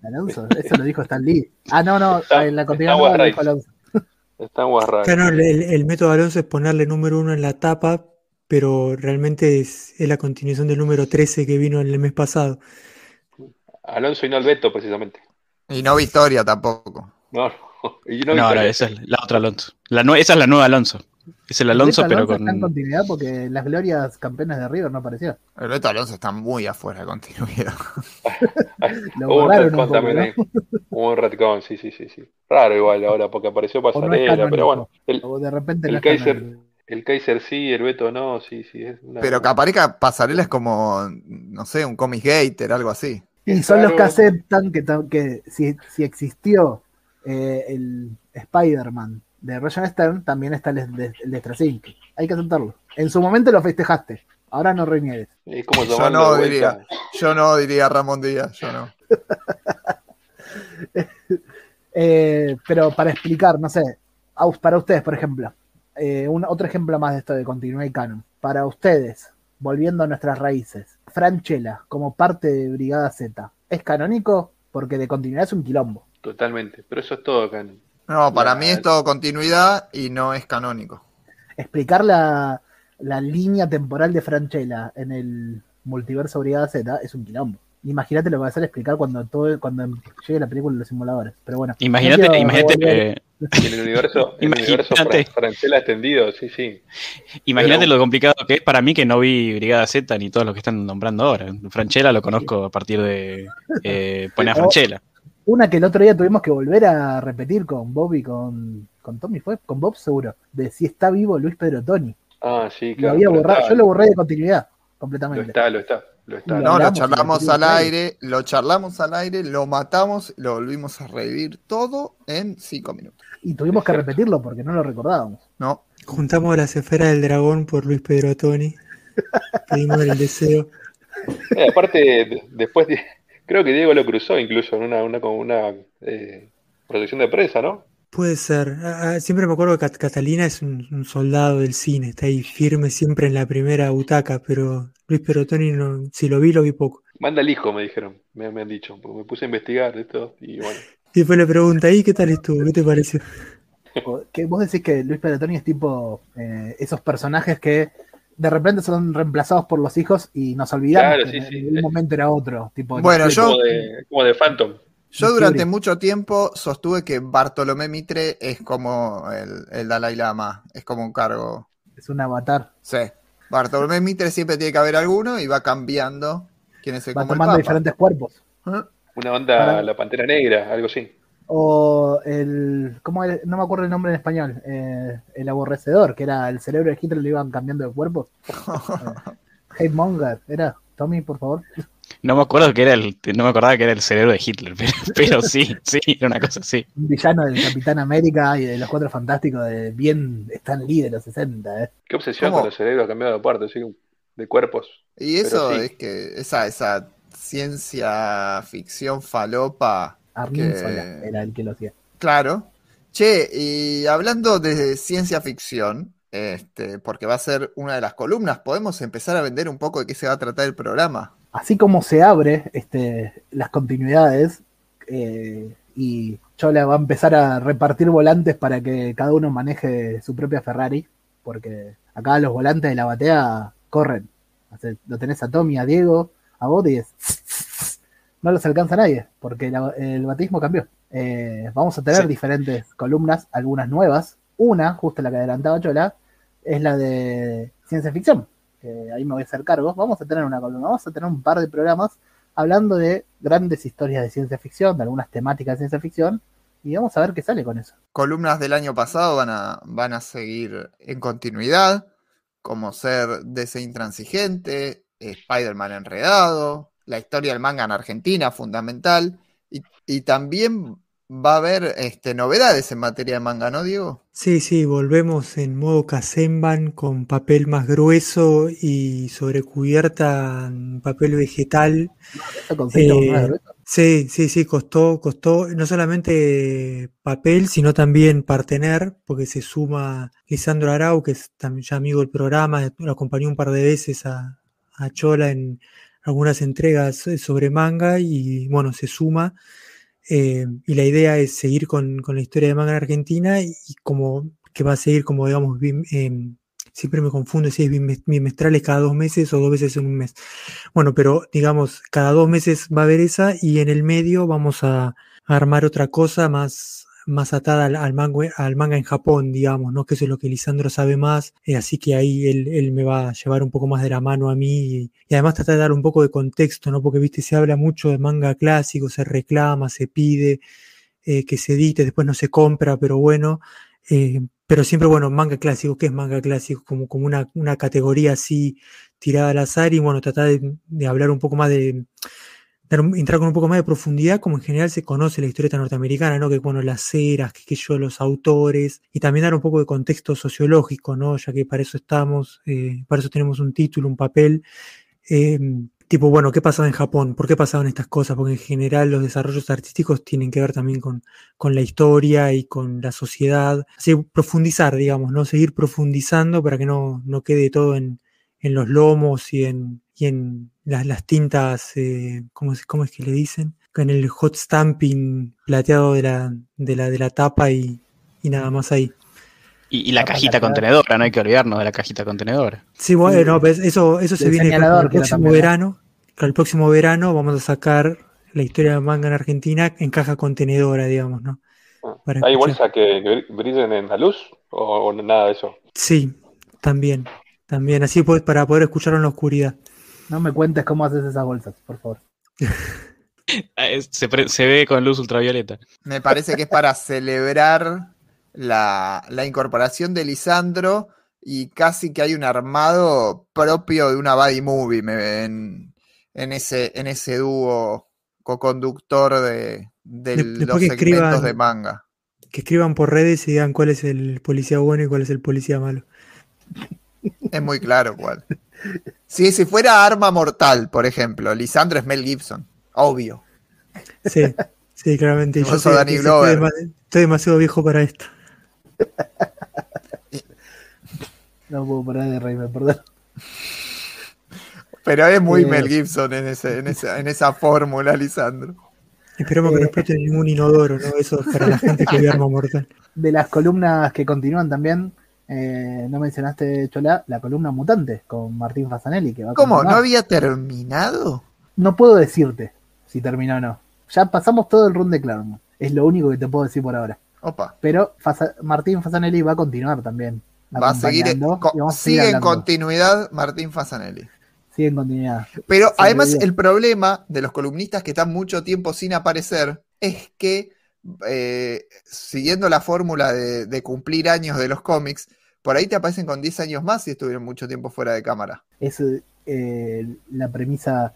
Alonso, eso lo dijo Stan Lee. Ah, no, no, Está- en la no lo dijo Alonso. Está guarra. Claro, el, el- el método Alonso es ponerle número uno en la tapa, pero realmente es, es la continuación del número 13 que vino el mes pasado. Alonso y no Alberto, precisamente. Y no Victoria tampoco. No, no. Y no, No, no, Victoria. esa es la otra Alonso. La esa es la nueva Alonso. Es el Alonso, Beto pero Alonso con. está en continuidad porque las glorias campeones de River no apareció. El Beto Alonso está muy afuera de continuidad. Lo Hubo un retcon también. Hubo un retcon, sí, sí, sí, sí. Raro igual ahora, porque apareció no Pasarela, pero bueno. El, O de repente el Kaiser, canónico. el Kaiser sí, el Beto no, sí, sí. Es una- Pero que aparezca Pasarela es como, no sé, un comic gator, algo así. Y son los que aceptan que, que si, si existió eh, el Spider-Man de Roger Stern, también está el de, el de Straczynski. Hay que aceptarlo. En su momento lo festejaste. Ahora no reniegues. Yo no diría. Yo no diría Ramón Díaz, yo no. Eh, pero para explicar, no sé, para ustedes, por ejemplo, eh, un, otro ejemplo más de esto de continuidad y canon. Para ustedes, volviendo a nuestras raíces, Franchella, como parte de Brigada Z, ¿es canónico? Porque de continuidad es un quilombo. Totalmente. Pero eso es todo acá. No, para Ya, mí es todo continuidad y no es canónico. Explicar la, la línea temporal de Franchella en el multiverso Brigada Z es un quilombo. Imagínate lo que va a hacer explicar cuando todo cuando llegue la película de los simuladores. Pero bueno, Imagínate, no imagínate, eh, En el universo, el universo Imagínate. Fra- Francela extendido, sí, sí. imagínate Pero- lo complicado que es para mí que no vi Brigada Z ni todos los que están nombrando ahora. Franchella lo conozco a partir de eh, Pone a. Franchella. Una que el otro día tuvimos que volver a repetir con Bob y con, con Tommy, ¿fue? Con Bob seguro, de si está vivo Luis Pedro Toni. Ah, sí, Lo claro. había pero borrado, está, yo lo borré de continuidad, Lo completamente. está, lo está, lo está. Lo No, lo charlamos lo al aire, lo charlamos al aire, lo matamos, lo volvimos a revivir todo en cinco minutos. Y tuvimos Es que cierto. repetirlo porque no lo recordábamos. No, Juntamos las esferas del dragón por Luis Pedro Toni. Pedimos el deseo. Eh, aparte, de- después, de- creo que Diego lo cruzó incluso en una, una, una eh, protección de prensa, ¿no? Puede ser. Ah, ah, siempre me acuerdo que Cat- Catalina es un, un soldado del cine, está ahí firme siempre en la primera butaca, pero Luis Perotoni, no, si lo vi, lo vi poco. Manda el hijo, me dijeron, me, me han dicho, porque me puse a investigar esto y bueno. Y después le pregunta, ¿y qué tal estuvo? ¿Qué te pareció? Que vos decís que Luis Peratoni es tipo eh, esos personajes que de repente son reemplazados por los hijos y nos olvidamos Claro, que sí, sí. en un momento era otro. Tipo, Bueno, yo- Como de, como de Phantom. Yo durante mucho tiempo sostuve que Bartolomé Mitre es como el, el Dalai Lama, es como un cargo. es un avatar. Sí. Bartolomé Mitre siempre tiene que haber alguno y va cambiando quién es el Va como el tomando Papa. diferentes cuerpos. ¿Eh? Una onda, Para- la Pantera Negra, algo así. O el. ¿Cómo era? No me acuerdo el nombre en español. eh, el aborrecedor, que era el cerebro de Hitler, le iban cambiando de cuerpo. Hate Monger, ¿era? Tommy, por favor. No me acuerdo que era el, no me acordaba que era el cerebro de Hitler, pero, pero sí, sí, era una cosa así. Un villano del Capitán América y de los Cuatro Fantásticos de bien Stan Lee de los 60, ¿eh? Qué obsesión ¿Cómo? con los cerebros cambiados de parte, así, de cuerpos. Y eso sí. es que esa, esa ciencia ficción falopa, Armin Que- era el que lo hacía. claro. Che, y hablando de ciencia ficción, este, porque va a ser una de las columnas, podemos empezar a vender un poco de qué se va a tratar el programa. Así como se abre este, las continuidades eh, y Chola va a empezar a repartir volantes para que cada uno maneje su propia Ferrari, porque acá los volantes de la batea corren. Lo tenés a Tommy, a Diego, a vos y es... No los alcanza nadie, porque la- el batismo cambió. Eh, vamos a tener Sí. diferentes columnas, algunas nuevas. Una, justo la que adelantaba Chola, es la de ciencia ficción. ahí me voy a hacer cargo. Vamos a tener una columna, vamos a tener un par de programas hablando de grandes historias de ciencia ficción, de algunas temáticas de ciencia ficción, y vamos a ver qué sale con eso. columnas del año pasado van a, van a seguir en continuidad, como ser DC Intransigente, Spider-Man Enredado, la historia del manga en Argentina, fundamental, y, y también va a haber este, novedades en materia de manga, ¿no, Diego? Sí, sí, volvemos en modo Kazenban con papel más grueso y sobrecubierta en papel vegetal. Eh, grueso. Sí, sí, sí, costó, costó no solamente papel, sino también partener, porque se suma Lisandro Arau, que es también ya amigo del programa, lo acompañó un par de veces a, a Chola en algunas entregas eh, sobre manga y bueno, se suma. eh, y la idea es seguir con, con la historia de manga en Argentina y, como que va a seguir como digamos, bim- em, siempre me confundo si es bimes- bimestrales cada dos meses o dos veces en un mes. Bueno, pero digamos, cada dos meses va a haber esa y en el medio vamos a armar otra cosa más, más atada al, al manga, al manga en Japón, digamos, ¿no? Que eso es lo que Lisandro sabe más, eh, así que ahí él, él me va a llevar un poco más de la mano a mí y, además tratar de dar un poco de contexto, ¿no? Porque, viste, se habla mucho de manga clásico, se reclama, se pide eh, que se edite, después no se compra, pero bueno, eh, pero siempre, bueno, manga clásico, ¿qué es manga clásico? Como, como una, una categoría así tirada al azar y bueno, tratar de, de hablar un poco más de, dar entrar con un poco más de profundidad, como en general se conoce la historieta norteamericana, ¿no? Que bueno, las eras, que, que yo, los autores, y también dar un poco de contexto sociológico, ¿no? Ya que para eso estamos, eh, para eso tenemos un título, un papel. eh, tipo, bueno, ¿qué pasaba en Japón? ¿Por qué pasaban estas cosas? Porque en general los desarrollos artísticos tienen que ver también con, con la historia y con la sociedad. Así, profundizar, digamos, ¿no? Seguir profundizando para que no, no quede todo en, en los lomos y en, y en las, las tintas, eh, ¿cómo, es, ¿cómo es que le dicen? En el hot stamping plateado de la, de la, de la tapa y, y nada más ahí. Y, y la Tapa cajita contenedora, no hay que olvidarnos de la cajita contenedora. Sí, bueno, pues eso, eso se viene con señalador el próximo verano. Para el próximo verano vamos a sacar la historia del manga en Argentina en caja contenedora, digamos, ¿no? Para ¿Hay escuchar. bolsas que, que brillen en la luz o, o nada de eso? Sí, también, también, así pues, para poder escucharlo en la oscuridad. No me cuentes cómo haces esas bolsas, por favor. Ah, Se, ve con luz ultravioleta. Me parece que es para celebrar la, la incorporación de Lisandro y casi que hay un armado propio de una buddy movie me- en, en ese, en ese dúo co-conductor de, de De- los segmentos escriban- de manga. Que escriban por redes y digan cuál es el policía bueno y cuál es el policía malo. Es muy claro cuál. Sí, si fuera Arma Mortal, por ejemplo, Lisandro es Mel Gibson, obvio. Sí, Sí, claramente. ¿Qué Yo soy- Danny estoy, Glover? estoy demasiado viejo para esto. No puedo parar de reírme, perdón. Pero es muy Eh. Mel Gibson en, ese, en, esa, en esa fórmula, Lisandro. Esperemos que no Eh. explote ningún inodoro, ¿no? Eso es para la gente que ve Arma Mortal. De las columnas que continúan también, eh, no mencionaste, Chola, la columna Mutante con Martín Fasanelli. Que va a ¿Cómo? ¿No había terminado? No puedo decirte si terminó o no. Ya pasamos todo el run de Claremont. Es lo único que te puedo decir por ahora. Opa. Pero Fasa- Martín Fasanelli va a continuar también. Va a seguir, sigue en continuidad Martín Fasanelli. Sigue en continuidad. Pero además el problema de los columnistas que están mucho tiempo sin aparecer es que, eh, siguiendo la fórmula de, de cumplir años de los cómics, por ahí te aparecen con 10 años más si estuvieron mucho tiempo fuera de cámara. Es eh, la premisa,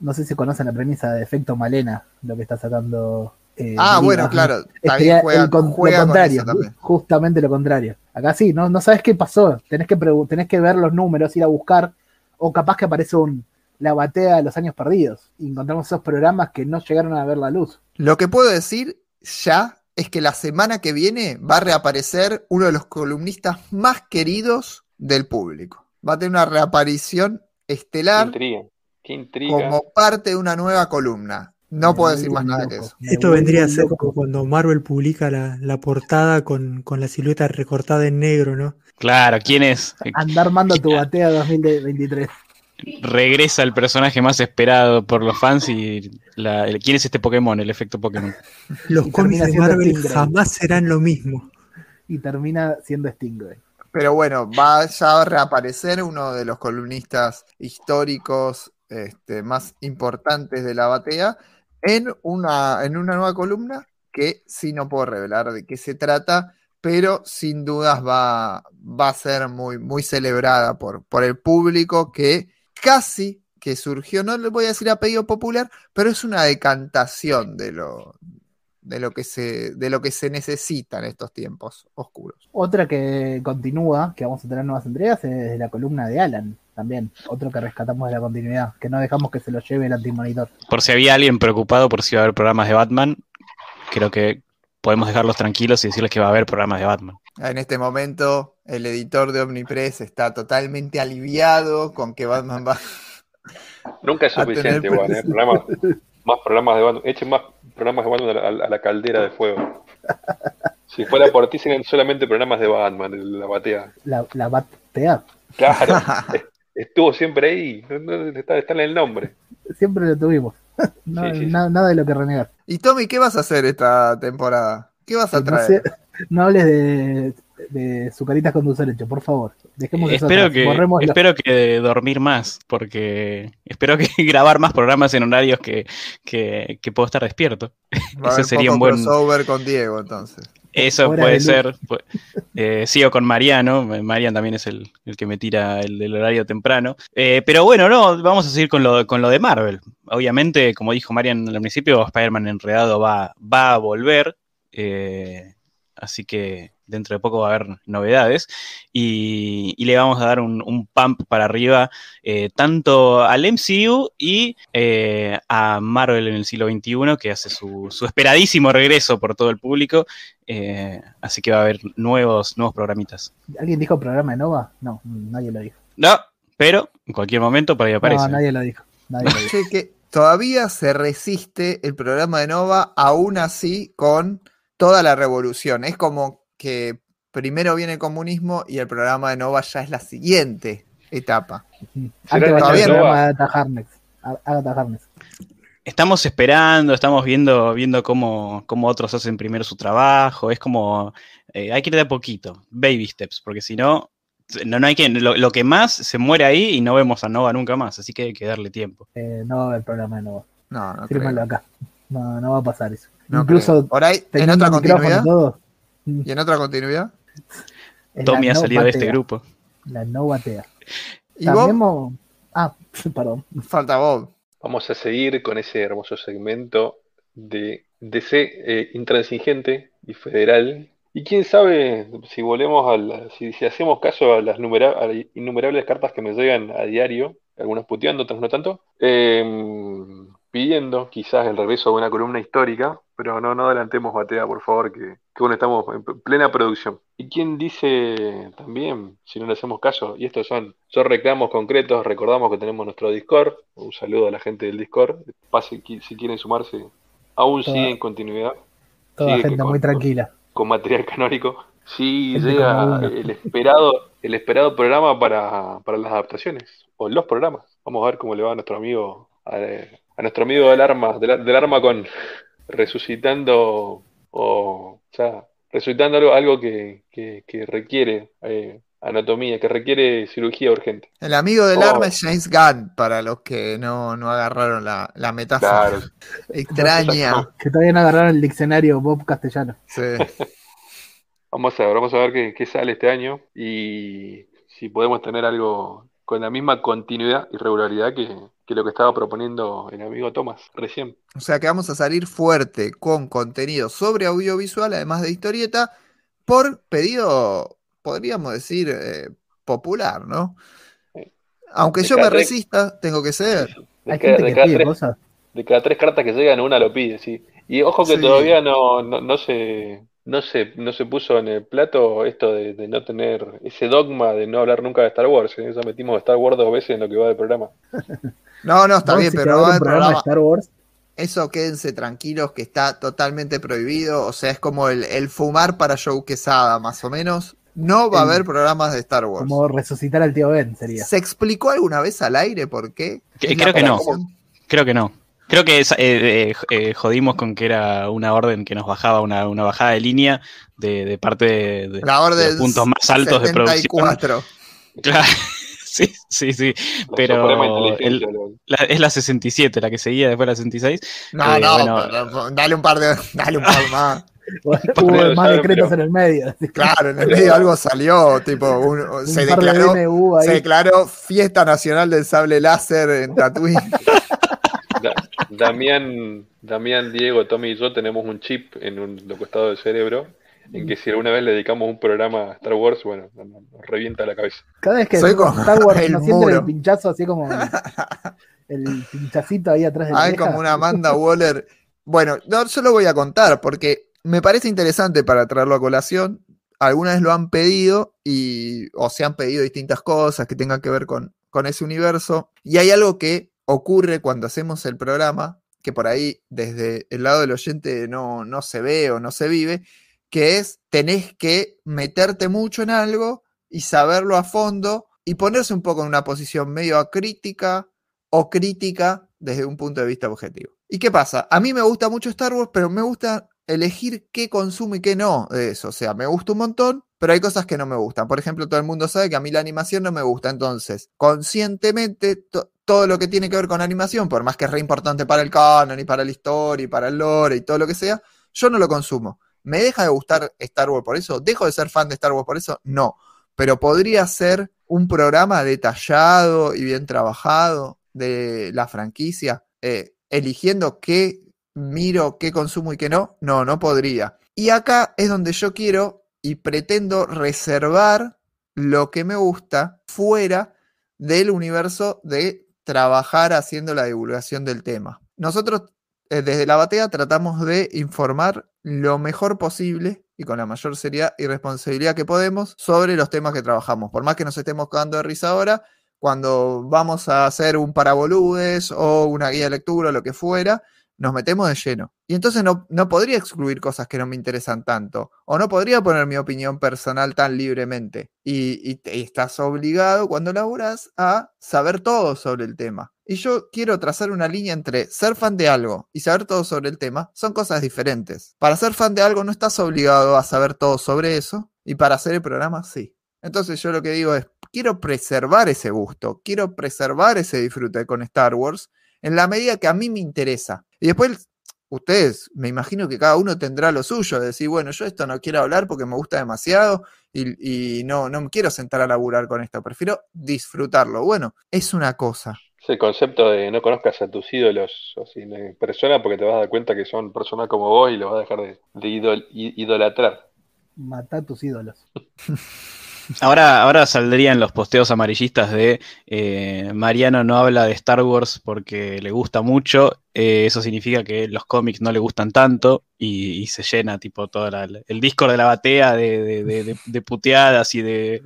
no sé si conocen la premisa de efecto Malena, lo que está sacando. eh, ah, bueno, claro. Bien, juega, el con- juega lo con contrario, también. justamente lo contrario. Acá sí, no, no sabes qué pasó, tenés que, tenés que ver los números, ir a buscar, o capaz que aparece un la batea de los años perdidos, y encontramos esos programas que no llegaron a ver la luz. Lo que puedo decir ya es que la semana que viene va a reaparecer uno de los columnistas más queridos del público. Va a tener una reaparición Qué estelar intriga. Qué intriga. como parte de una nueva columna. No Me puedo decir más nada que eso. Esto vendría a ser loco. como cuando Marvel publica la, la portada con, con la silueta recortada en negro, ¿no? Claro, ¿quién es? Andar armando tu batea 2023. Regresa el personaje más esperado por los fans y la- el- ¿quién es este Pokémon? El efecto Pokémon. Los cómics de Marvel Stingray. jamás serán lo mismo. Y termina siendo Stingray. Pero bueno, va ya a reaparecer uno de los columnistas históricos este, más importantes de la batea en una, en una nueva columna que sí no puedo revelar de qué se trata, pero sin dudas va, va a ser muy, muy celebrada por, por el público que casi que surgió, no le voy a decir a pedido popular, pero es una decantación de lo, de lo que se, de lo que se necesita en estos tiempos oscuros. Otra que continúa, que vamos a tener nuevas entregas, es la columna de Alan, también. Otro que rescatamos de la continuidad, que no dejamos que se lo lleve el antimonitor. Por si había alguien preocupado por si iba a haber programas de Batman, creo que podemos dejarlos tranquilos y decirles que va a haber programas de Batman. En este momento, el editor de Omnipress está totalmente aliviado con que Batman va. Nunca es a tener suficiente, igual, ¿eh? Programas- más programas de Batman. Echen más programas de Batman a la, a la caldera de fuego. Si fuera por ti, serían solamente programas de Batman, la batea. La, la batea. Claro, estuvo siempre ahí, está, está en el nombre. Siempre lo tuvimos. No, Sí, sí, sí. na- Nada de lo que renegar. Y Tommy, ¿qué vas a hacer esta temporada? ¿Qué vas a No, traer? sé- no hables de, de sucaritas con dulce leche, por favor. Dejemos eso Espero atrás. que, espero que dormir más, porque espero que grabar más programas en horarios que, que, que puedo estar despierto. Va a haber ese sería poco un buen- crossover con Diego, entonces. Eso puede ser. eh, sigo con Mariano. Marian también es el, el que me tira el horario temprano. Eh, pero bueno, no, vamos a seguir con lo, con lo de Marvel. Obviamente, como dijo Marian al principio, Spider-Man Enredado va, va a volver. eh, así que dentro de poco va a haber novedades. Y, y le vamos a dar un, un pump para arriba eh, tanto al MCU y eh, a Marvel en el siglo XXI, que hace su, su esperadísimo regreso por todo el público. Eh, así que va a haber nuevos, nuevos programitas. ¿Alguien dijo programa de Nova? No, nadie lo dijo. No, pero en cualquier momento por ahí aparece. No, nadie lo dijo. Nadie lo dijo. Que todavía se resiste el programa de Nova, aún así, con toda la revolución. Es como que primero viene el comunismo y el programa de Nova ya es la siguiente etapa. Antes todavía el no Agatha Harkness. Estamos esperando, estamos viendo, viendo cómo, cómo otros hacen primero su trabajo. Es como, eh, hay que ir de a poquito, baby steps, porque si no, no, no hay que, lo, lo que más se muere ahí y no vemos a Nova nunca más, así que hay que darle tiempo. Eh, no va a haber programa de Nova. No, no Fírmalo creo. acá. No, no va a pasar eso. No Incluso creo. Por ahí, en otra continuidad. todo. ¿Y en otra continuidad? Tommy ha no salido de este grupo. La no batea. Y También Ah, perdón. falta Bob. Vamos a seguir con ese hermoso segmento de DC eh, intransigente y federal. Y quién sabe si volvemos a la- si, si hacemos caso a las numera- a las innumerables cartas que me llegan a diario, algunas puteando, otras no tanto, eh, pidiendo quizás el regreso de una columna histórica, pero no, no adelantemos batea, por favor, que, que bueno, estamos en plena producción. ¿Y quién dice también, si no le hacemos caso, y estos son, son reclamos concretos, recordamos que tenemos nuestro Discord, un saludo a la gente del Discord, pase si quieren sumarse, aún Toda- sigue en continuidad, Toda Sigue gente con- muy tranquila. con material canónico. Sí Gente llega el esperado, el esperado programa para, para las adaptaciones, o los programas. Vamos a ver cómo le va a nuestro amigo, a, a nuestro amigo del arma, del, del arma con resucitando o, o sea, resucitando algo, algo que, que, que requiere eh, anatomía, que requiere cirugía urgente. El amigo del Oh. arma es James Gunn, para los que no, no agarraron la, la metáfora Claro, extraña. Que todavía no agarraron el diccionario Bob castellano. Sí. Vamos a ver, vamos a ver qué, qué sale este año y si podemos tener algo con la misma continuidad y regularidad que, que lo que estaba proponiendo el amigo Tomás recién. O sea que vamos a salir fuerte con contenido sobre audiovisual, además de historieta, por pedido, podríamos decir, eh, popular, ¿no? Aunque De yo me tres- resista, tengo que ceder. De Hay cada, gente de que cada pide tres, cosas. de cada tres cartas que llegan, una lo pide, sí. Y ojo que Sí. todavía no, no, no se, no se, no se puso en el plato esto de, de no tener ese dogma de no hablar nunca de Star Wars. ¿eh? Ya metimos Star Wars dos veces en lo que va del programa. No, no, está ¿No? bien, Si pero va un programa. Star Wars, Eso quédense tranquilos que está totalmente prohibido. O sea, es como el, el fumar para Joe Quesada, más o menos. No va a haber programas de Star Wars. como resucitar al tío Ben sería. ¿Se explicó alguna vez al aire por qué? Que- ¿Es la creo que no. Creo que no. Creo que es- eh, eh, eh, jodimos con que era una orden que nos bajaba, una, una bajada de línea de, de parte de, de- La de orden los puntos más altos de producción. 74. Claro, sí, sí, sí. Pero el- la- es la 67, la que seguía después de la 66. No, Eh, no, bueno. pero dale un par de, dale un par más. Hubo más decretos pero- en el medio. Claro, en el medio algo salió, tipo, un- Un se de declaró, se declaró fiesta nacional del sable láser en Tatooine. Da- Damián, Damián, Diego, Tommy y yo tenemos un chip en un lo costado del cerebro en que si alguna vez le dedicamos un programa a Star Wars, bueno, nos, revienta la cabeza. Cada vez que Soy como Star Wars el nos sienten muro. el pinchazo así como el, el pinchacito ahí atrás de la Hay como una Amanda Waller. Bueno, no, yo lo voy a contar porque me parece interesante para traerlo a colación. Algunas vez lo han pedido y, o se han pedido distintas cosas que tengan que ver con, con ese universo. Y hay algo que ocurre cuando hacemos el programa, que por ahí desde el lado del oyente no, no se ve o no se vive, que es tenés que meterte mucho en algo y saberlo a fondo y ponerse un poco en una posición medio crítica o crítica desde un punto de vista objetivo. ¿Y qué pasa? A mí me gusta mucho Star Wars, pero me gusta elegir qué consumo y qué no de eso. O sea, me gusta un montón, pero hay cosas que no me gustan. Por ejemplo, todo el mundo sabe que a mí la animación no me gusta. Entonces, conscientemente, to- todo lo que tiene que ver con animación, por más que es re importante para el canon y para la historia y para el lore y todo lo que sea, yo no lo consumo. ¿Me deja de gustar Star Wars por eso? ¿Dejo de ser fan de Star Wars por eso? No. Pero podría ser un programa detallado y bien trabajado de la franquicia, eh, eligiendo qué miro, qué consumo y qué no. No, no podría. Y acá es donde yo quiero y pretendo reservar lo que me gusta fuera del universo de trabajar haciendo la divulgación del tema. Nosotros eh, desde la batea tratamos de informar lo mejor posible y con la mayor seriedad y responsabilidad que podemos sobre los temas que trabajamos. Por más que nos estemos cagando de risa ahora, cuando vamos a hacer un paraboludes o una guía de lectura o lo que fuera, nos metemos de lleno. Y entonces no, no podría excluir cosas que no me interesan tanto. O no podría poner mi opinión personal tan libremente. Y, y estás obligado cuando laburas a saber todo sobre el tema. Y yo quiero trazar una línea entre ser fan de algo y saber todo sobre el tema. Son cosas diferentes. Para ser fan de algo no estás obligado a saber todo sobre eso. Y para hacer el programa sí. Entonces yo lo que digo es, quiero preservar ese gusto, quiero preservar ese disfrute con Star Wars en la medida que a mí me interesa. Y después, ustedes, me imagino que cada uno tendrá lo suyo, de decir, bueno, yo esto no quiero hablar porque me gusta demasiado y, y no, no me quiero sentar a laburar con esto, prefiero disfrutarlo. Bueno, es una cosa. Ese concepto de no conozcas a tus ídolos así en persona porque te vas a dar cuenta que son personas como vos y los vas a dejar de, de idol- i- idolatrar. Matá a tus ídolos. Ahora, ahora saldrían los posteos amarillistas de eh, Mariano no habla de Star Wars porque le gusta mucho. eh, eso significa que los cómics no le gustan tanto y, y se llena tipo todo la- el Discord de la batea de, de- de- de- de puteadas y de,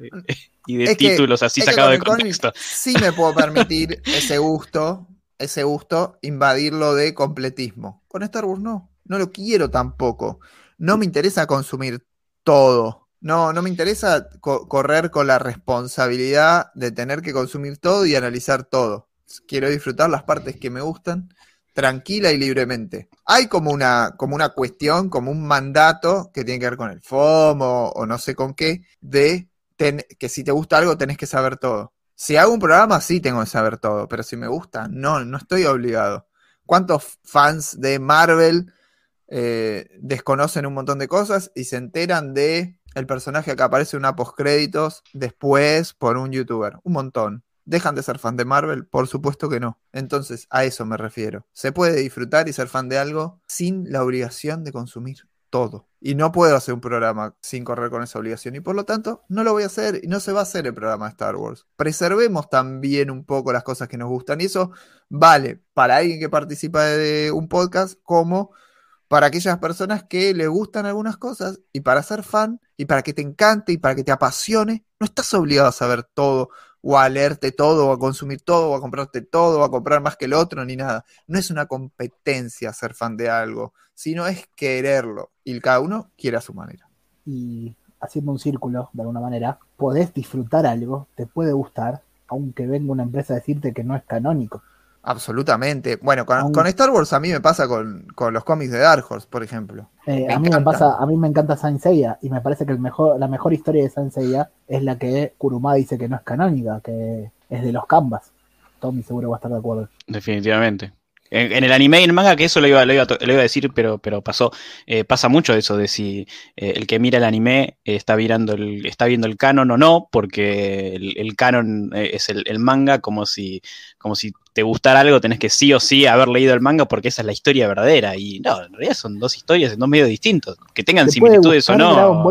y de Es que- títulos así sacados de contexto. Sí me puedo permitir ese gusto, ese gusto, invadirlo de completismo. Con Star Wars no, no lo quiero tampoco. No me interesa consumir todo. No, no me interesa co- correr con la responsabilidad de tener que consumir todo y analizar todo. Quiero disfrutar las partes que me gustan tranquila y libremente. Hay como una, como una cuestión, como un mandato que tiene que ver con el FOMO o no sé con qué, de ten- que si te gusta algo tenés que saber todo. Si hago un programa, sí tengo que saber todo, pero si me gusta, no, no estoy obligado. ¿Cuántos fans de Marvel eh, desconocen un montón de cosas y se enteran de el personaje que aparece en una postcréditos después por un youtuber? Un montón. ¿Dejan de ser fan de Marvel? Por supuesto que no. Entonces, a eso me refiero. Se puede disfrutar y ser fan de algo sin la obligación de consumir todo. Y no puedo hacer un programa sin correr con esa obligación. Y por lo tanto, no lo voy a hacer y no se va a hacer el programa de Star Wars. Preservemos también un poco las cosas que nos gustan. Y eso vale para alguien que participa de un podcast como para aquellas personas que le gustan algunas cosas y para ser fan y para que te encante y para que te apasione, no estás obligado a saber todo o a leerte todo o a consumir todo o a comprarte todo o a comprar más que el otro ni nada. No es una competencia ser fan de algo, sino es quererlo y cada uno quiere a su manera. Y haciendo un círculo, de alguna manera, podés disfrutar algo, te puede gustar, aunque venga una empresa a decirte que no es canónico. Absolutamente. Bueno, con, con Star Wars a mí me pasa con, con los cómics de Dark Horse, por ejemplo. Eh, a mí me encanta. pasa, a mí me encanta Saint Seiya y me parece que el mejor, la mejor historia de Saint Seiya es la que Kuruma dice que no es canónica, que es de los Canvas. Tommy seguro va a estar de acuerdo. Definitivamente. En, en el anime y en el manga, que eso lo iba, lo iba, lo iba a decir, pero, pero pasó. Eh, pasa mucho eso de si eh, el que mira el anime eh, está, mirando el, está viendo el canon o no, porque el, el canon eh, es el, el manga, como si, como si te gustara algo, tenés que sí o sí haber leído el manga porque esa es la historia verdadera. Y no, en realidad son dos historias en dos medios distintos. Que tengan Te similitudes o no.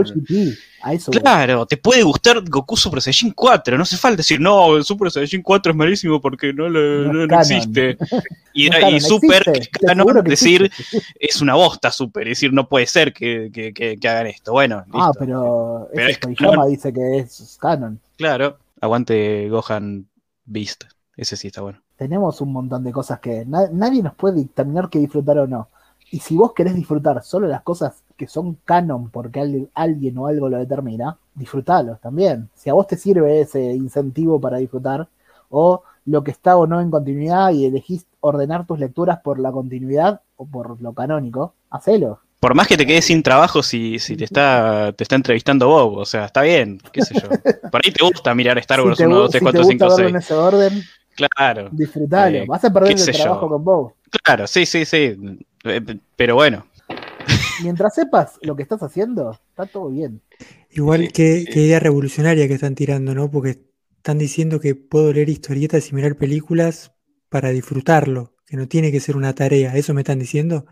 A eso voy. Claro, te puede gustar Goku Super Saiyajin 4, no hace falta decir, no, el Super Saiyajin 4 es malísimo porque no, le- No existe. Y, No y Super, existe, es canon, decir, existe. es una bosta Super, es decir, no puede ser que, que- que- que hagan esto. Bueno, Ah, listo. pero, Pero es canon. dice que es canon. Claro, aguante Gohan Beast, ese sí está bueno. Tenemos un montón de cosas que na- nadie nos puede dictaminar que disfrutar o no. Y si vos querés disfrutar solo las cosas que son canon porque alguien, alguien o algo lo determina, disfrutalos también. Si a vos te sirve ese incentivo para disfrutar, o lo que está o no en continuidad y elegís ordenar tus lecturas por la continuidad o por lo canónico, hacelo. Por más que te quedes sin trabajo si, si te está te está entrevistando Bob, o sea, está bien, qué sé yo. Por ahí te gusta mirar Star Wars si te, 1, gu- 2, 3, si 4, te 5, gusta verlo 6. en ese orden, Claro, disfrutalo. Eh, Vas a perder el trabajo yo. con Bob. claro, sí, sí, sí. Eh, Pero bueno, Mientras sepas lo que estás haciendo, está todo bien. Igual que, idea revolucionaria que están tirando, ¿no? Porque están diciendo que puedo leer historietas y mirar películas para disfrutarlo, que no tiene que ser una tarea. ¿Eso me están diciendo?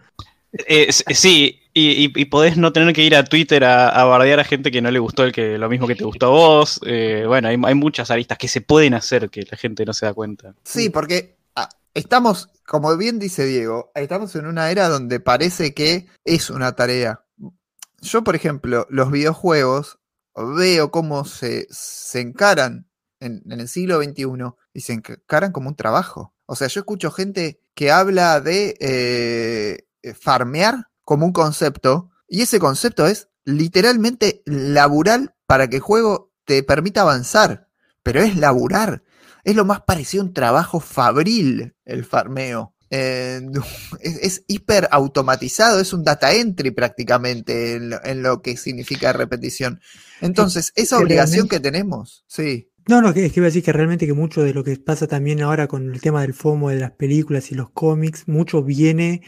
Eh, sí, y, podés no tener que ir a Twitter a, a bardear a gente que no le gustó el que, lo mismo que te gustó a vos. Eh, bueno, hay, muchas aristas que se pueden hacer que la gente no se da cuenta. Sí, porque ah, estamos, como bien dice Diego, estamos en una era donde parece que es una tarea. Yo, por ejemplo, los videojuegos veo cómo se, se encaran en, en el siglo XXI y se encaran como un trabajo. O sea, yo escucho gente que habla de eh, eh, farmear como un concepto y ese concepto es literalmente labural para que el juego te permita avanzar, pero es laburar. Es lo más parecido a un trabajo fabril el farmeo. Eh, es, es hiper automatizado, es un data entry prácticamente en lo, en lo que significa repetición. Entonces, esa obligación que tenemos, sí. No, no, que- es que iba a decir que realmente que mucho de lo que pasa también ahora con el tema del FOMO de las películas y los cómics, mucho viene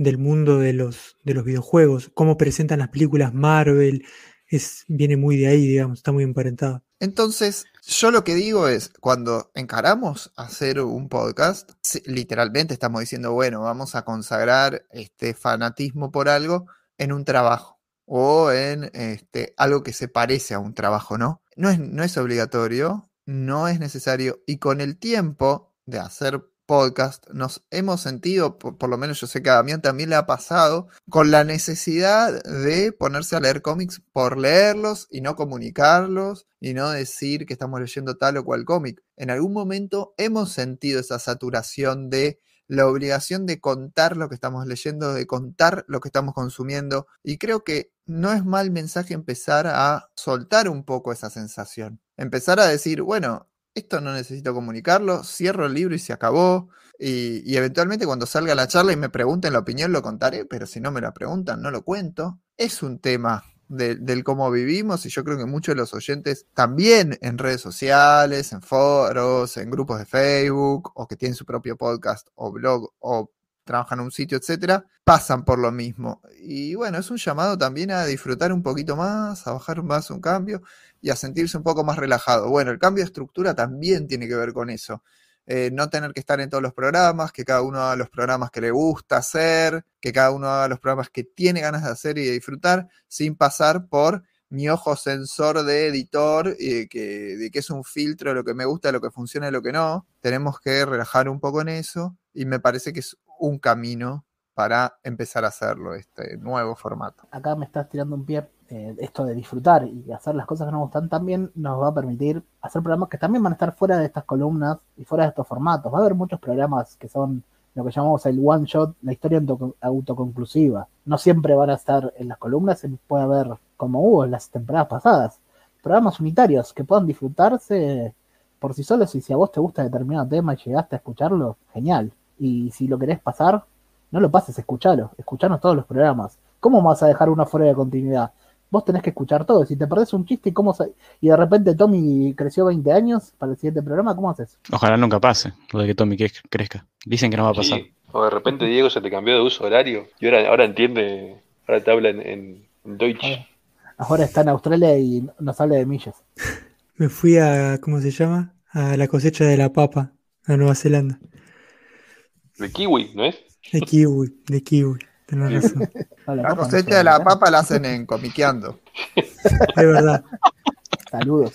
del mundo de los, de los videojuegos. Cómo presentan las películas Marvel, es, viene muy de ahí, digamos, está muy emparentado. Entonces, yo lo que digo es, cuando encaramos hacer un podcast, literalmente estamos diciendo, bueno, vamos a consagrar este fanatismo por algo en un trabajo. o en este, algo que se parece a un trabajo, ¿no? No es, no es obligatorio, no es necesario y con el tiempo de hacer podcast nos hemos sentido, por, lo menos yo sé que a Damián también le ha pasado, con la necesidad de ponerse a leer cómics por leerlos y no comunicarlos y no decir que estamos leyendo tal o cual cómic. En algún momento hemos sentido esa saturación de la obligación de contar lo que estamos leyendo, de contar lo que estamos consumiendo. Y creo que no es mal mensaje empezar a soltar un poco esa sensación. Empezar a decir, bueno, esto no necesito comunicarlo, cierro el libro y se acabó. Y, eventualmente cuando salga la charla y me pregunten la opinión lo contaré, pero si no me la preguntan no lo cuento. Es un tema de, del cómo vivimos y yo creo que muchos de los oyentes también en redes sociales, en foros, en grupos de Facebook o que tienen su propio podcast o blog o trabajan en un sitio, etcétera, pasan por lo mismo. Y bueno, es un llamado también a disfrutar un poquito más, a bajar más un cambio y a sentirse un poco más relajado. Bueno, el cambio de estructura también tiene que ver con eso. Eh, no tener que estar en todos los programas, que cada uno haga los programas que le gusta hacer, que cada uno haga los programas que tiene ganas de hacer y de disfrutar, sin pasar por mi ojo sensor de editor, eh, que, de que es un filtro de lo que me gusta, de lo que funciona y lo que no. Tenemos que relajar un poco en eso y me parece que es un camino para empezar a hacerlo, este nuevo formato. Acá me estás tirando un pie eh, esto de disfrutar y hacer las cosas que nos gustan también nos va a permitir hacer programas que también van a estar fuera de estas columnas y fuera de estos formatos. Va a haber muchos programas que son lo que llamamos el one shot, la historia autoconclusiva. No siempre van a estar en las columnas, puede haber, como hubo en las temporadas pasadas, programas unitarios que puedan disfrutarse por sí solos y si a vos te gusta determinado tema y llegaste a escucharlo, genial. Y si lo querés pasar, no lo pases, escuchalo, escuchanos todos los programas. ¿Cómo vas a dejar uno fuera de continuidad? vos tenés que escuchar todo. Si te perdés un chiste y, cómo y de repente Tommy creció 20 años para el siguiente programa, ¿cómo haces? Ojalá nunca pase lo de que Tommy crezca. Dicen que no va a pasar. Sí. O de repente Diego se te cambió de uso horario y ahora, ahora entiende, ahora te habla en, en Deutsch. Ahora, ahora está en Australia y nos habla de millas. Me fui a, ¿cómo se llama? A la cosecha de la papa, a Nueva Zelanda. De kiwi, ¿no es? De kiwi, de kiwi. Tenés razón. La cosecha de la papa la hacen en Comiqueando. Es verdad. Saludos.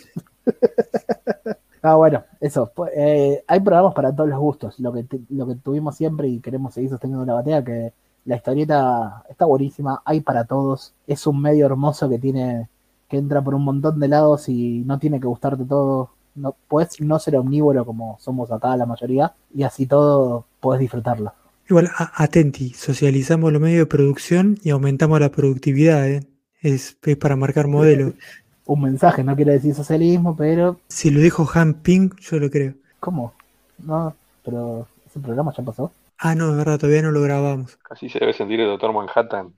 Ah, bueno, eso. Eh, hay programas para todos los gustos. Lo que, lo que tuvimos siempre y queremos seguir sosteniendo la batea, que la historieta está buenísima, hay para todos. Es un medio hermoso que tiene que entra por un montón de lados y no tiene que gustarte todo. No, puedes no ser omnívoro como somos acá la mayoría y así todo puedes disfrutarlo. Igual, atenti, socializamos los medios de producción y aumentamos la productividad, ¿eh? es, es, para marcar modelo. Un mensaje, no quiere decir socialismo, pero... Si lo dijo Han Ping, yo lo creo. ¿Cómo? No, pero ese programa ya pasó. Ah, no, es verdad, todavía no lo grabamos. Así se debe sentir el Doctor Manhattan,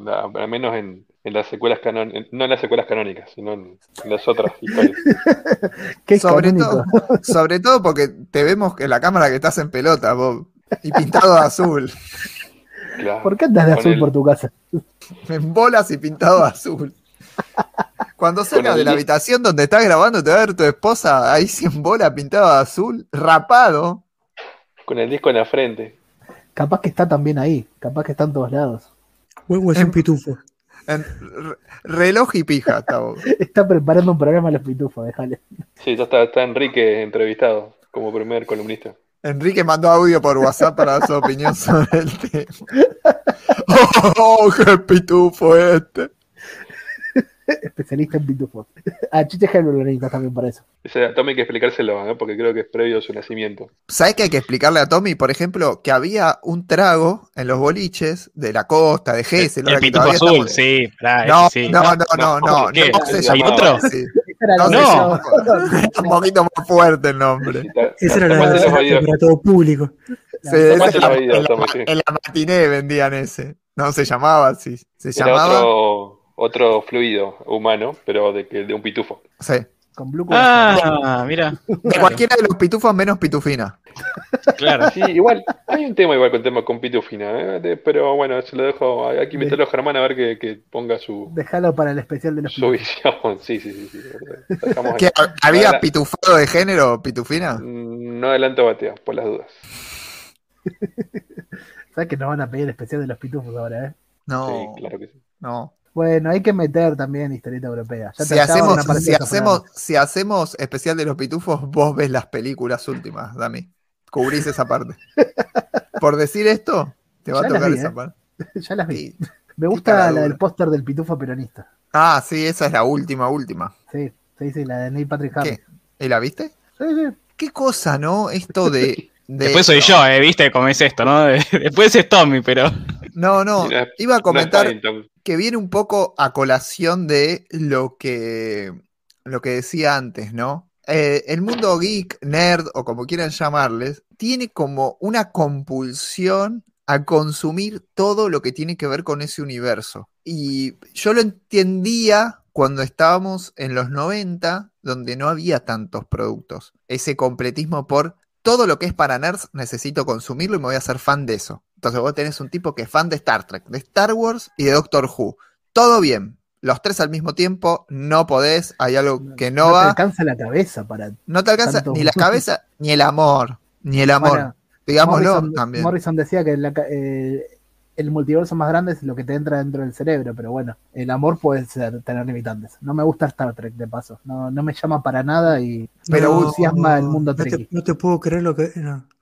la, al menos en, en las secuelas canónicas, no en las secuelas canónicas, sino en, en las otras historias. ¿Qué sobre, todo, sobre todo porque te vemos en la cámara que estás en pelota, Bob. Y pintado de azul. Claro. ¿Por qué andas de azul el... por tu casa? En bolas y pintado de azul. Cuando salgas de la habitación donde estás grabando, te va a ver tu esposa ahí sin bola pintado de azul, rapado. Con el disco en la frente. Capaz que está también ahí, capaz que está en todos lados. Huevo es en, un pitufo. En reloj y pija está vos. Está preparando un programa a los pitufos, déjale. Sí, ya está, está Enrique entrevistado como primer columnista. Enrique mandó audio por WhatsApp para dar su opinión sobre el tema. ¡Oh, qué pitufo este! Especialista en pitufos. A Chiche lo necesitas también para eso. A Tommy hay que explicárselo, ¿no? porque creo que es previo a su nacimiento. ¿Sabes que hay que explicarle a Tommy, por ejemplo, que había un trago en los boliches de la costa, de Gessel? El, el pitufo azul, estamos... sí, no, sí. no, no, no, no, no, no se ¿Hay otro? Sí. No, no. un poquito más fuerte el nombre. Esa era la para todo público. Sí, ese la, vida, en, la, en, la, matiné vendían ese. No, se llamaba así. Se Era llamaba. Otro, otro fluido humano, pero de, de un pitufo. Sí. Con Blue Ah, mira. De cualquiera de los pitufos menos pitufina. Claro. Sí, igual, hay un tema igual con el tema con pitufina, ¿eh? de, pero bueno, se lo dejo, hay que invitarlo a Germán a ver que, que ponga su... Déjalo para el especial de los su visión, sí, sí, sí. sí. ¿Qué, ¿Había pitufado de género, pitufina? No adelanto batea, por las dudas. ¿Sabes que nos van a pedir el especial de los pitufos ahora, eh? No. Sí, claro que sí. No. Bueno, hay que meter también historieta europea. Ya Si hacemos, si, hacemos, si hacemos especial de los pitufos, vos ves las películas últimas, Dami. Cubrís esa parte. Por decir esto, te va Ya a tocar vi, esa ¿eh? parte. ya las vi. Sí. Me gusta la del póster del pitufo peronista. Ah, sí, esa es la última, última. Sí, sí, sí, la de Neil Patrick Harris. ¿Y la viste? Sí, sí. Qué cosa, ¿no? Esto de. de- Después soy yo, eh, ¿viste cómo es esto, no? Después es Tommy, pero. No, no. Iba a comentar que viene un poco a colación de lo que, lo que decía antes, ¿no? Eh, el mundo geek, nerd o como quieran llamarles, tiene como una compulsión a consumir todo lo que tiene que ver con ese universo. Y yo lo entendía cuando estábamos en los 90, donde no había tantos productos. Ese completismo por todo lo que es para nerds, necesito consumirlo y me voy a hacer fan de eso. Entonces vos tenés un tipo que es fan de Star Trek, de Star Wars y de Doctor Who. Todo bien. Los tres al mismo tiempo, no podés, hay algo que no, te va, alcanza la cabeza para. no te alcanza ni la cabeza ni el amor, ni el amor. Digámoslo Morrison, también. Morrison decía que la eh, el multiverso más grande es lo que te entra dentro del cerebro, pero bueno, el amor puede ser, tener limitantes. No me gusta Star Trek, de paso. No, no me llama para nada y Pero entusiasma el mundo no te, no te puedo creer lo que.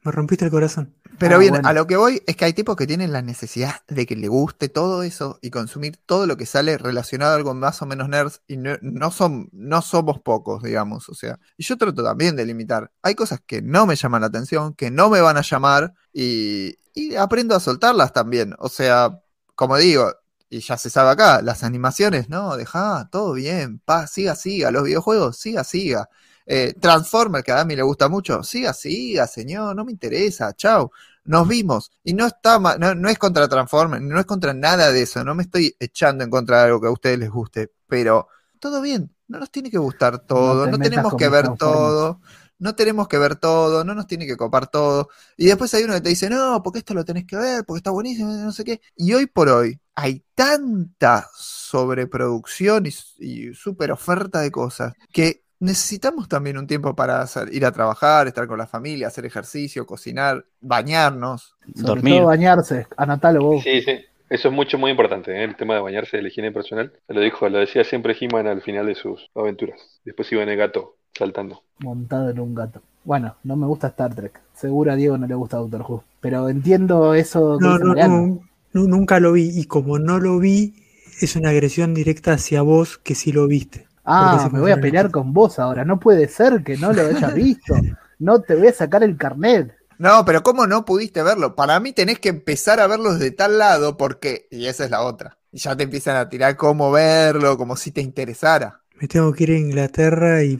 Me rompiste el corazón. Pero Ah, bien, bueno. a lo que voy es que hay tipos que tienen la necesidad de que le guste todo eso y consumir todo lo que sale relacionado a algo más o menos nerds y no, no son, no somos pocos, digamos. O sea, y yo trato también de limitar. Hay cosas que no me llaman la atención, que no me van a llamar y, y aprendo a soltarlas también. O sea, como digo, y ya se sabe acá, las animaciones, no, deja, todo bien, pa, siga, siga, los videojuegos, siga, siga. Eh, Transformer, que a mí le gusta mucho, siga, siga, señor, no me interesa, chao, nos vimos. Y no está no, no es contra Transformer, no es contra nada de eso, no me estoy echando en contra de algo que a ustedes les guste, pero todo bien, no nos tiene que gustar todo, te no, tenemos que ver todo, no tenemos que ver todo, no nos tiene que copar todo. Y después hay uno que te dice, no, porque esto lo tenés que ver, porque está buenísimo, no sé qué. Y hoy por hoy hay tanta sobreproducción y, y super oferta de cosas que necesitamos también un tiempo para hacer- ir a trabajar, estar con la familia, hacer ejercicio, cocinar, bañarnos. Sobre dormir. todo bañarse, anotalo vos. Sí, sí. Eso es mucho, muy importante, ¿eh? el tema de bañarse, de la higiene personal. Lo dijo, lo decía siempre He-Man al final de sus aventuras. Después iba en el gato, saltando. montado en un gato. Bueno, no me gusta Star Trek. Seguro a Diego no le gusta Doctor Who. Pero entiendo eso que No, no, no, nu- nunca lo vi. Y como no lo vi, es una agresión directa hacia vos que sí lo viste. Ah, me voy a pelear con vos ahora. No puede ser que no lo hayas visto. No te voy a sacar el carnet. No, pero ¿cómo no pudiste verlo? Para mí tenés que empezar a verlos de tal lado porque, y esa es la otra, y ya te empiezan a tirar cómo verlo, como si te interesara. Me tengo que ir a Inglaterra y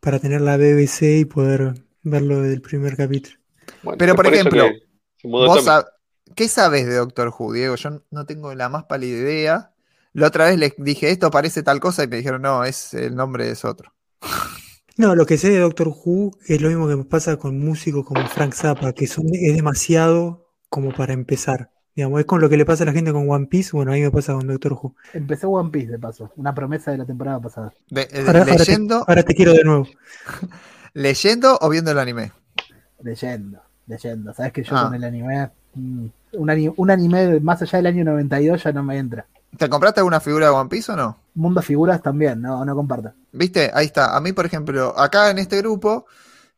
para tener la BBC y poder verlo del primer capítulo. Bueno, Pero, por ejemplo, ¿Vos sab- ¿Qué sabes de Doctor Who, Diego? Yo no tengo la más pálida idea. La otra vez les dije, esto parece tal cosa, y me dijeron, no, es el nombre es otro. No, lo que sé de Doctor Who es lo mismo que me pasa con músicos como Frank Zappa, que son, es demasiado como para empezar. Digamos, es con lo que le pasa a la gente con One Piece, bueno, a mí me pasa con Doctor Who. Empecé One Piece de paso. Una promesa de la temporada pasada. De- eh, Ahora, ahora te, leyendo, ahora te quiero de nuevo. ¿Leyendo o viendo el anime? Leyendo, leyendo. Sabes que yo Ah. con el anime. mm, un anime más allá del año 92 ya no me entra. ¿Te compraste alguna figura de One Piece o no? Mundo figuras también, no, no comparto. ¿Viste? Ahí está. A mí, por ejemplo, acá en este grupo,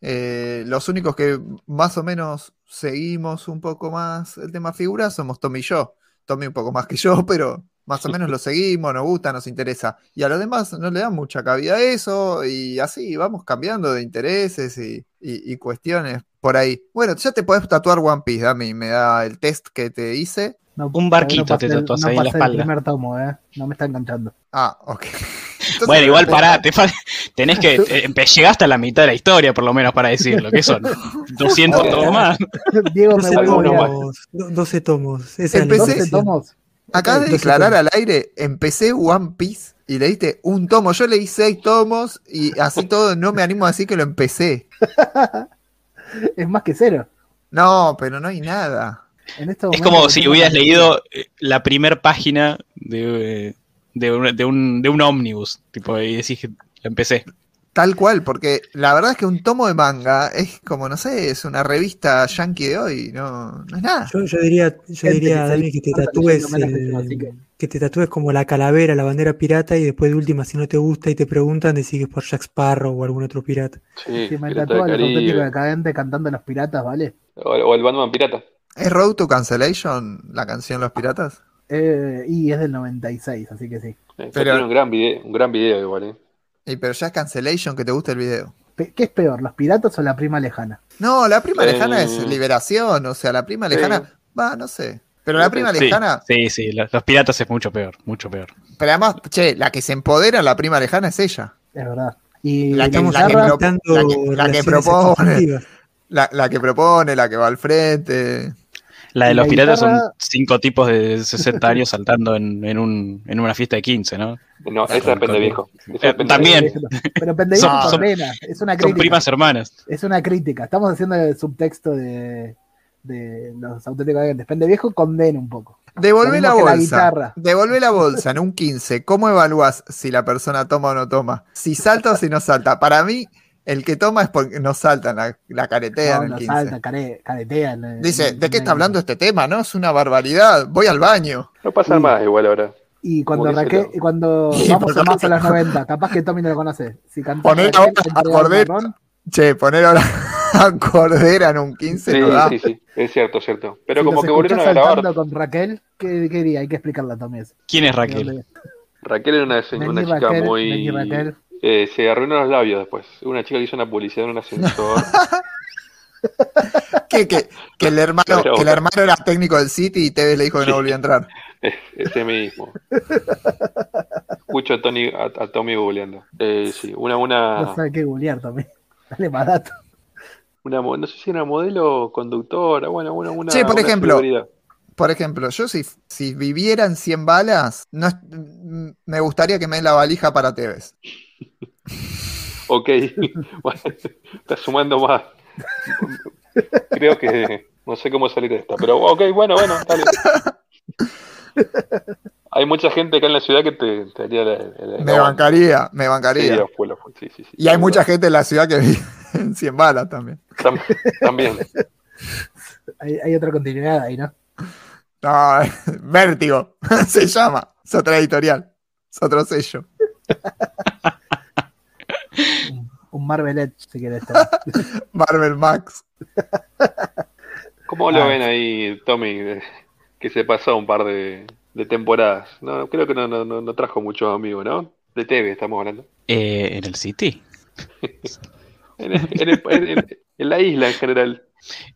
eh, los únicos que más o menos seguimos un poco más el tema figuras somos Tommy y yo. Tommy un poco más que yo, pero más o menos lo seguimos, nos gusta, nos interesa. Y a los demás no le dan mucha cabida a eso y así vamos cambiando de intereses y, y- y cuestiones por ahí. Bueno, ya te podés tatuar One Piece, Dami, me da el test que te hice. No, Un barquito todavía te pasé tatuás no ahí en la espalda. el primer tomo, eh. No me está enganchando. Ah, ok. Entonces, Bueno, igual pará, te tenés que. eh, empe- llegaste a la mitad de la historia, por lo menos, para decirlo. que son? 200 Ah, tomos más. Diego me 12 vuelvo Alguno a tomos, do- 12 tomos. Es Empecé- 12 intención. tomos. Acabas de declarar al aire, empecé One Piece y leíste un tomo. Yo leí seis tomos y así todo no me animo a decir que lo empecé. Es más que cero. No, pero no hay nada. En este Es como si hubieras la- leído eh, la primer página de, eh, de, un, de, un, de un ómnibus. Tipo, y decís que empecé. Tal cual, porque la verdad es que un tomo de manga es como, no sé, es una revista yankee de hoy, no, no es nada. Yo, yo diría, yo diría que Dani, que te tatúes que el- te tatúes como la calavera, la bandera pirata, y después de última, si no te gusta y te preguntan, decís que es por Jack Sparrow o algún otro pirata. Sí, Si me tatúa auténticos Caribe. decadentes cantando Los Piratas, ¿vale? O, o el Batman Pirata. ¿Es Road to Cancellation la canción Los Piratas? Eh, y es del 96, así que sí. Eh, Pero- Tiene un gran video, un gran video igual, ¿eh? Y pero ya es Cancellation que te gusta el video. ¿Qué es peor, los piratas o la prima lejana? No, la prima Eh, lejana es liberación, o sea, la prima lejana, va, no sé. Pero la prima Sí, lejana, Sí, sí, los, piratas es mucho peor, mucho peor. pero además, che, la que se empodera la prima lejana es ella. Es verdad. Y La que- la que guitarra, pro- dando la que- la que propone. La, la que propone, la que va al frente. La de los la piratas guitarra- son cinco tipos de 60 años saltando en, en, un, en una fiesta de 15, ¿no? No, esa es Pendeviejo. Eh, también. Pero Pendeviejo Son- son- condena, es una Son crítica. primas hermanas. Es una crítica. Estamos haciendo el subtexto de, de los auténticos decadentes. Pendeviejo condena un poco. Devolvé Lo la la bolsa. guitarra. Devolvé la bolsa en un 15. ¿Cómo evalúas si la persona toma o no toma? Si salta o si no salta. Para mí, el que toma es porque no salta, la, la caretea No, en el no 15. salta, care, caretea. no- Dice, ¿de qué está hablando este tema? No, es una barbaridad. Voy al baño. No pasa Sí. más igual ahora. Y cuando, Raquel, cuando Sí, vamos a más a los 90, capaz que Tommy no lo conoce. Si canta Poner ahora a marrón, Che, poner ahora a Cordera en un 15 Sí, no da. sí, sí. Es cierto, es cierto. Pero si como que volvieron a grabar. saltando con Raquel, ¿qué, qué diría? Hay que explicarle a Tommy. ¿Quién es ¿De Raquel? Raquel era una, una chica Raquel, muy. Raquel. Eh, se arruinó los labios después. Una chica que hizo una publicidad en un ascensor. Que, que, que el hermano, que el hermano era técnico del City y Tevez le dijo que no volvía a entrar. Ese mismo. Escucho a, Tony, a, a Tommy googleando. Eh, sí, una, No una, sabe qué googlear, Tommy. Dale más datos. una, no sé si era modelo o conductora, bueno, una, una, Che, por una ejemplo. Por ejemplo, yo si, si viviera en 100 balas, no, me gustaría que me den la valija para Tevez. Ok, bueno, está sumando más. Creo que no sé cómo salir de esta, pero ok, bueno, bueno, dale. Hay mucha gente acá en la ciudad que te, te haría la, la- Me la- bancaría, me bancaría. lo fue, lo fue, sí, sí, sí, Y hay mucha gente en la ciudad que vive en 100 balas también. Tam- También. Hay, hay otra continuidad ahí, ¿no? No, Vértigo se llama. Es otra editorial. Es otro sello. Un, un Marvelet, si querés. Marvel Max. ¿Cómo lo Ah. ven ahí, Tommy? de- Que se pasó un par de, de temporadas. No, creo que no, no, no, trajo muchos amigos, ¿no? De TV estamos hablando. Eh, ¿En el City? En, el- en el- en- en- en la isla en general.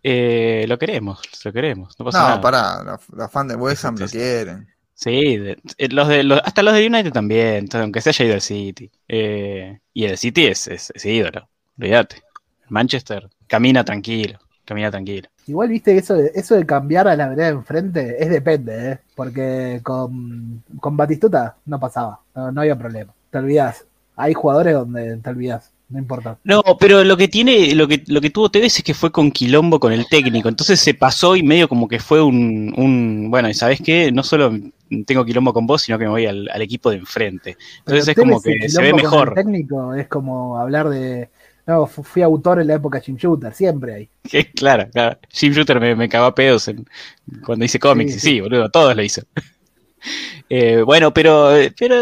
Eh, lo queremos, lo queremos. No pasa No, nada. pará. Los, los fans de West Ham lo quieren. Sí, de- eh, los de, los- hasta los de United también, entonces, aunque se haya ido al City. Eh, y el City es, es, es ídolo, olvídate. Manchester camina tranquilo, camina tranquilo. Igual viste que eso de, eso de cambiar a la vereda de enfrente es depende, ¿eh? Porque con, con Batistuta no pasaba, no, no había problema. Te olvidás. Hay jugadores donde te olvidás, no importa. No, pero lo que tiene, lo que, lo que tuvo Tevez es que fue con quilombo con el técnico, entonces se pasó y medio como que fue un, un bueno, y sabes qué, no solo tengo quilombo con vos, sino que me voy al, al equipo de enfrente. Entonces es como que se ve el mejor. técnico es como hablar de. No, fu- fui autor en la época Jim Shooter, siempre hay. Que, claro, claro. Jim Shooter me, me cagó a pedos en- cuando hice cómics, Sí, y sí. sí, boludo, todos lo hizo. Eh, bueno, pero, pero,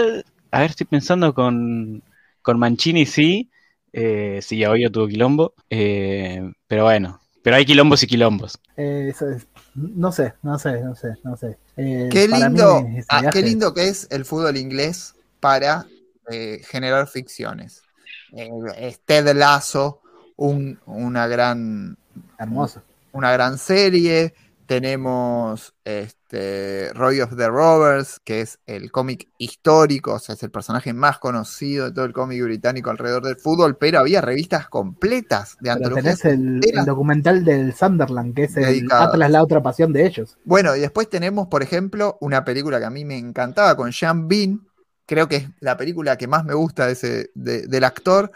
a ver, estoy pensando con, con Mancini, sí. Eh, sí, obvio tuvo quilombo. eh, pero bueno, pero hay quilombos y quilombos. Eh, eso es- no sé, no sé, no sé, no sé. Eh, Qué lindo, ah, qué lindo que es el fútbol inglés para eh, generar ficciones. Eh, es Ted Lasso, un- una gran Hermoso. una gran serie. Tenemos este, Roy of the Rovers, que es el cómic histórico, o sea, es el personaje más conocido de todo el cómic británico alrededor del fútbol, pero había revistas completas de antologías. tenés el, el documental del Sunderland, que es el Dedicados. Atlas, la otra pasión de ellos. Bueno, y después tenemos, por ejemplo, una película que a mí me encantaba con Sean Bean, creo que es la película que más me gusta de ese, de- del actor,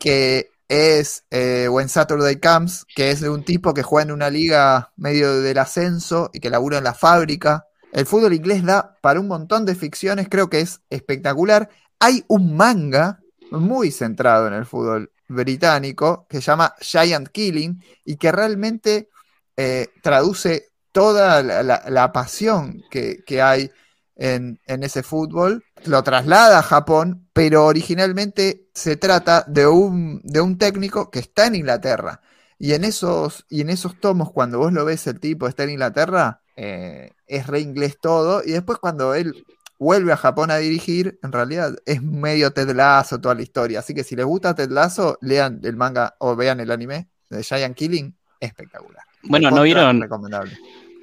que es eh, When Saturday Comes, que es de un tipo que juega en una liga medio del ascenso y que labura en la fábrica. El fútbol inglés da para un montón de ficciones, creo que es espectacular. Hay un manga muy centrado en el fútbol británico que se llama Giant Killing y que realmente eh, traduce toda la, la- pasión que, que hay en, en ese fútbol, lo traslada a Japón, pero originalmente se trata de un, de un técnico que está en Inglaterra. Y en esos, y en esos tomos, cuando vos lo ves, el tipo está en Inglaterra, eh, es re inglés todo. Y después cuando él vuelve a Japón a dirigir, en realidad es medio Ted Lasso toda la historia. Así que si les gusta Ted Lasso, lean el manga o vean el anime de Giant Killing, espectacular. Bueno, ¿no vieron, Recomendable.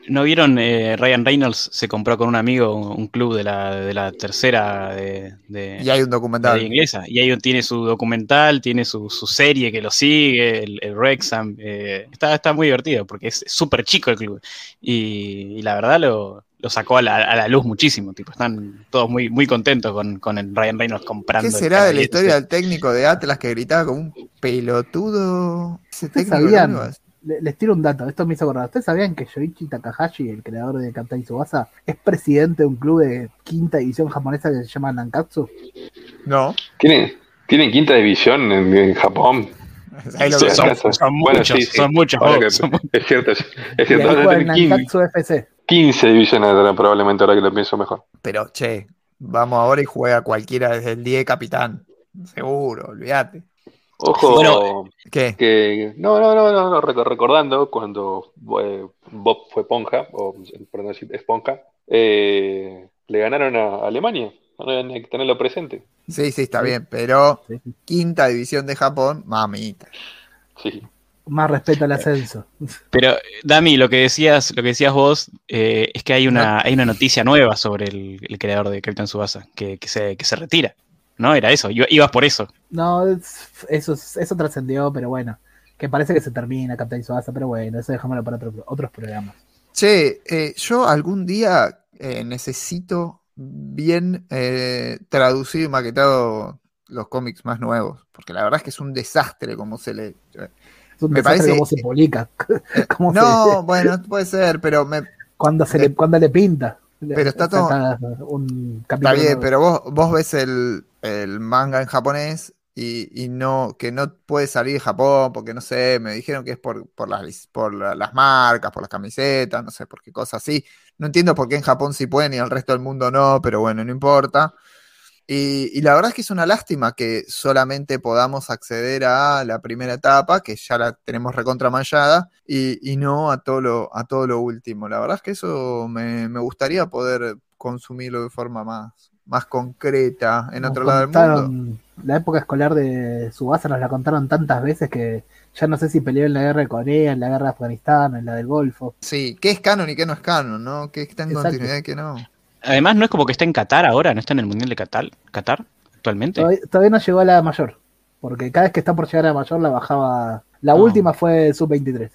¿No vieron eh, Ryan Reynolds se compró con un amigo un, un club de la, de la tercera de, de- Y hay un documental. inglesa? Y ahí tiene su documental, tiene su, su serie que lo sigue, el, el Wrexham. eh, está, está muy divertido porque es súper chico el club. Y, y la verdad lo, lo sacó a la, a la luz muchísimo. Tipo, están todos muy, muy contentos con, con el Ryan Reynolds comprando. ¿Qué será de la historia del técnico de Atlas que gritaba como un pelotudo? Ese ¿Ustedes técnico Les tiro un dato, esto me hizo acordar. ¿Ustedes sabían que Yoichi Takahashi, el creador de Captain Tsubasa, es presidente de un club de quinta división japonesa que se llama Nankatsu? No. ¿Tienen, tienen quinta división en, en Japón. Ahí lo Sí, ves. son- son bueno, muchos, sí, sí. son muchos, Ahora vos, que- son mu- Es cierto, es, cierto. en 15, Nankatsu FC. 15 divisiones probablemente ahora que lo pienso mejor. Pero che, vamos ahora y juega cualquiera desde el 10 capitán. Seguro, olvídate. Ojo, Bueno, ¿Qué? que no, no, no, no, no, reco- recordando cuando eh, Bob fue Ponja, o perdón, decir Esponja, eh, le ganaron a Alemania. No hay que tenerlo presente. Sí, sí, está bien, pero Sí. quinta división de Japón, mamita. Sí. Más respeto al ascenso. Pero, Dami, lo que decías, lo que decías vos, eh, es que hay una, hay una noticia nueva sobre el, el creador de Captain Subasa, que, que se, que se retira. ¿No? Era eso, iba- ibas por eso. No, es- eso, es- eso trascendió, pero bueno. Que parece que se termina Captain Tsubasa, pero bueno, eso dejámoslo para otro- otros programas. Che, eh, yo algún día eh, necesito bien eh, traducido y maquetado los cómics más nuevos, porque la verdad es que es un desastre como se lee. Es un Me desastre parece- cómo se publica. cómo se- No, bueno, puede ser, pero me, cuando, se le, cuando le pinta. Pero está todo- Un Está bien, nuevo. pero vos, vos ves el, el manga en japonés y, y no, que no puede salir de Japón, porque no sé, me dijeron que es por, por, las, por la- las marcas, por las camisetas, no sé, por qué cosas así. No entiendo por qué en Japón sí pueden y el resto del mundo no, pero bueno, no importa. Y, y la verdad es que es una lástima que solamente podamos acceder a la primera etapa, que ya la tenemos recontra manchada, y, y no a todo lo, a todo lo último. La verdad es que eso me, me gustaría poder consumirlo de forma más, más concreta en Nos otro lado del mundo. La época escolar de Subasa nos la contaron tantas veces que ya no sé si peleó en la guerra de Corea, en la guerra de Afganistán, en la del Golfo. Sí, qué es canon y qué no es canon, ¿no? ¿Qué está en Exacto. continuidad y qué no? Además, no es como que está en Qatar ahora, no está en el Mundial de Qatar, Qatar actualmente. Todavía, todavía no llegó a la mayor, porque cada vez que está por llegar a la mayor la bajaba. La No. última fue sub-23.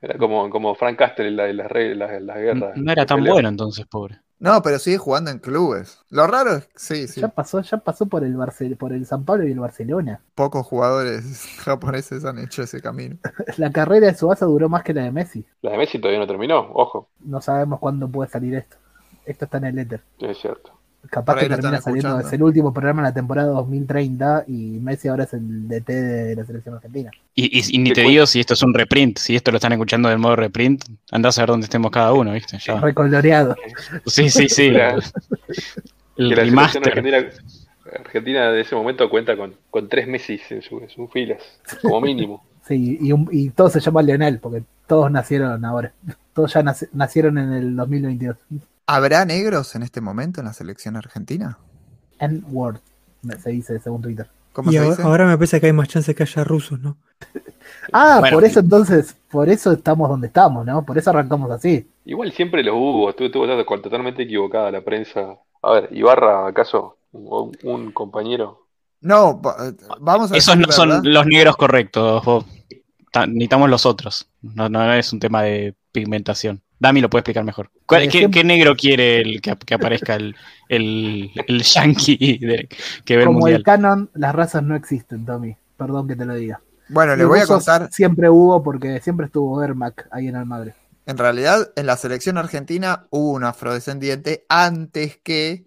Era como, como Frank Castle en la- las, las, las guerras. No era tan bueno entonces, pobre. No, pero sigue jugando en clubes. Lo raro es que sí, sí. Ya pasó, ya pasó por el Barce- por el San Pablo y el Barcelona. Pocos jugadores japoneses han hecho ese camino. La carrera de Subasa duró más que la de Messi. La de Messi todavía no terminó, ojo, No sabemos cuándo puede salir esto. Esto está en el éter. es cierto. Capaz que termina saliendo, escuchando. es el último programa de la temporada 2030 y Messi ahora es el DT de la selección argentina. Y, y- y ni te digo si esto es un reprint, si esto lo están escuchando del modo reprint, andás a ver dónde estemos cada uno, ¿viste? Ya. Recoloreado. Sí, sí, sí. Claro. El la remaster. argentina, Argentina de ese momento cuenta con, con tres Messi en, su- en sus filas, como mínimo. Sí, y, un- y todos se llaman Leonel, porque todos nacieron ahora. Todos ya nac- nacieron en el 2022. ¿Habrá negros en este momento en la selección argentina? N-word, se dice según Twitter. ¿Cómo Y se ahora, dice? ahora me parece que hay más chance que haya rusos, ¿no? Ah, Bueno. por eso entonces, por eso estamos donde estamos, ¿no? Por eso arrancamos así. Igual siempre los hubo, estuvo, estuvo to- totalmente equivocada la prensa. A ver, Ibarra, ¿acaso? Un, un compañero. No, va- vamos a Esos decir no son verdad. los negros correctos, Bob. Ta- Necesitamos los otros. No, no es un tema de pigmentación. Dami lo puede explicar mejor. ¿Cuál- Eh, ¿Qué, negro quiere el, que, que aparezca el, el, el yankee de- que ve Como el mundial? canon, las razas no existen, Tommy. Perdón que te lo diga. Bueno, le voy a contar. Siempre hubo, porque siempre estuvo Ermac ahí en Almagre. En realidad, en la selección argentina hubo un afrodescendiente antes que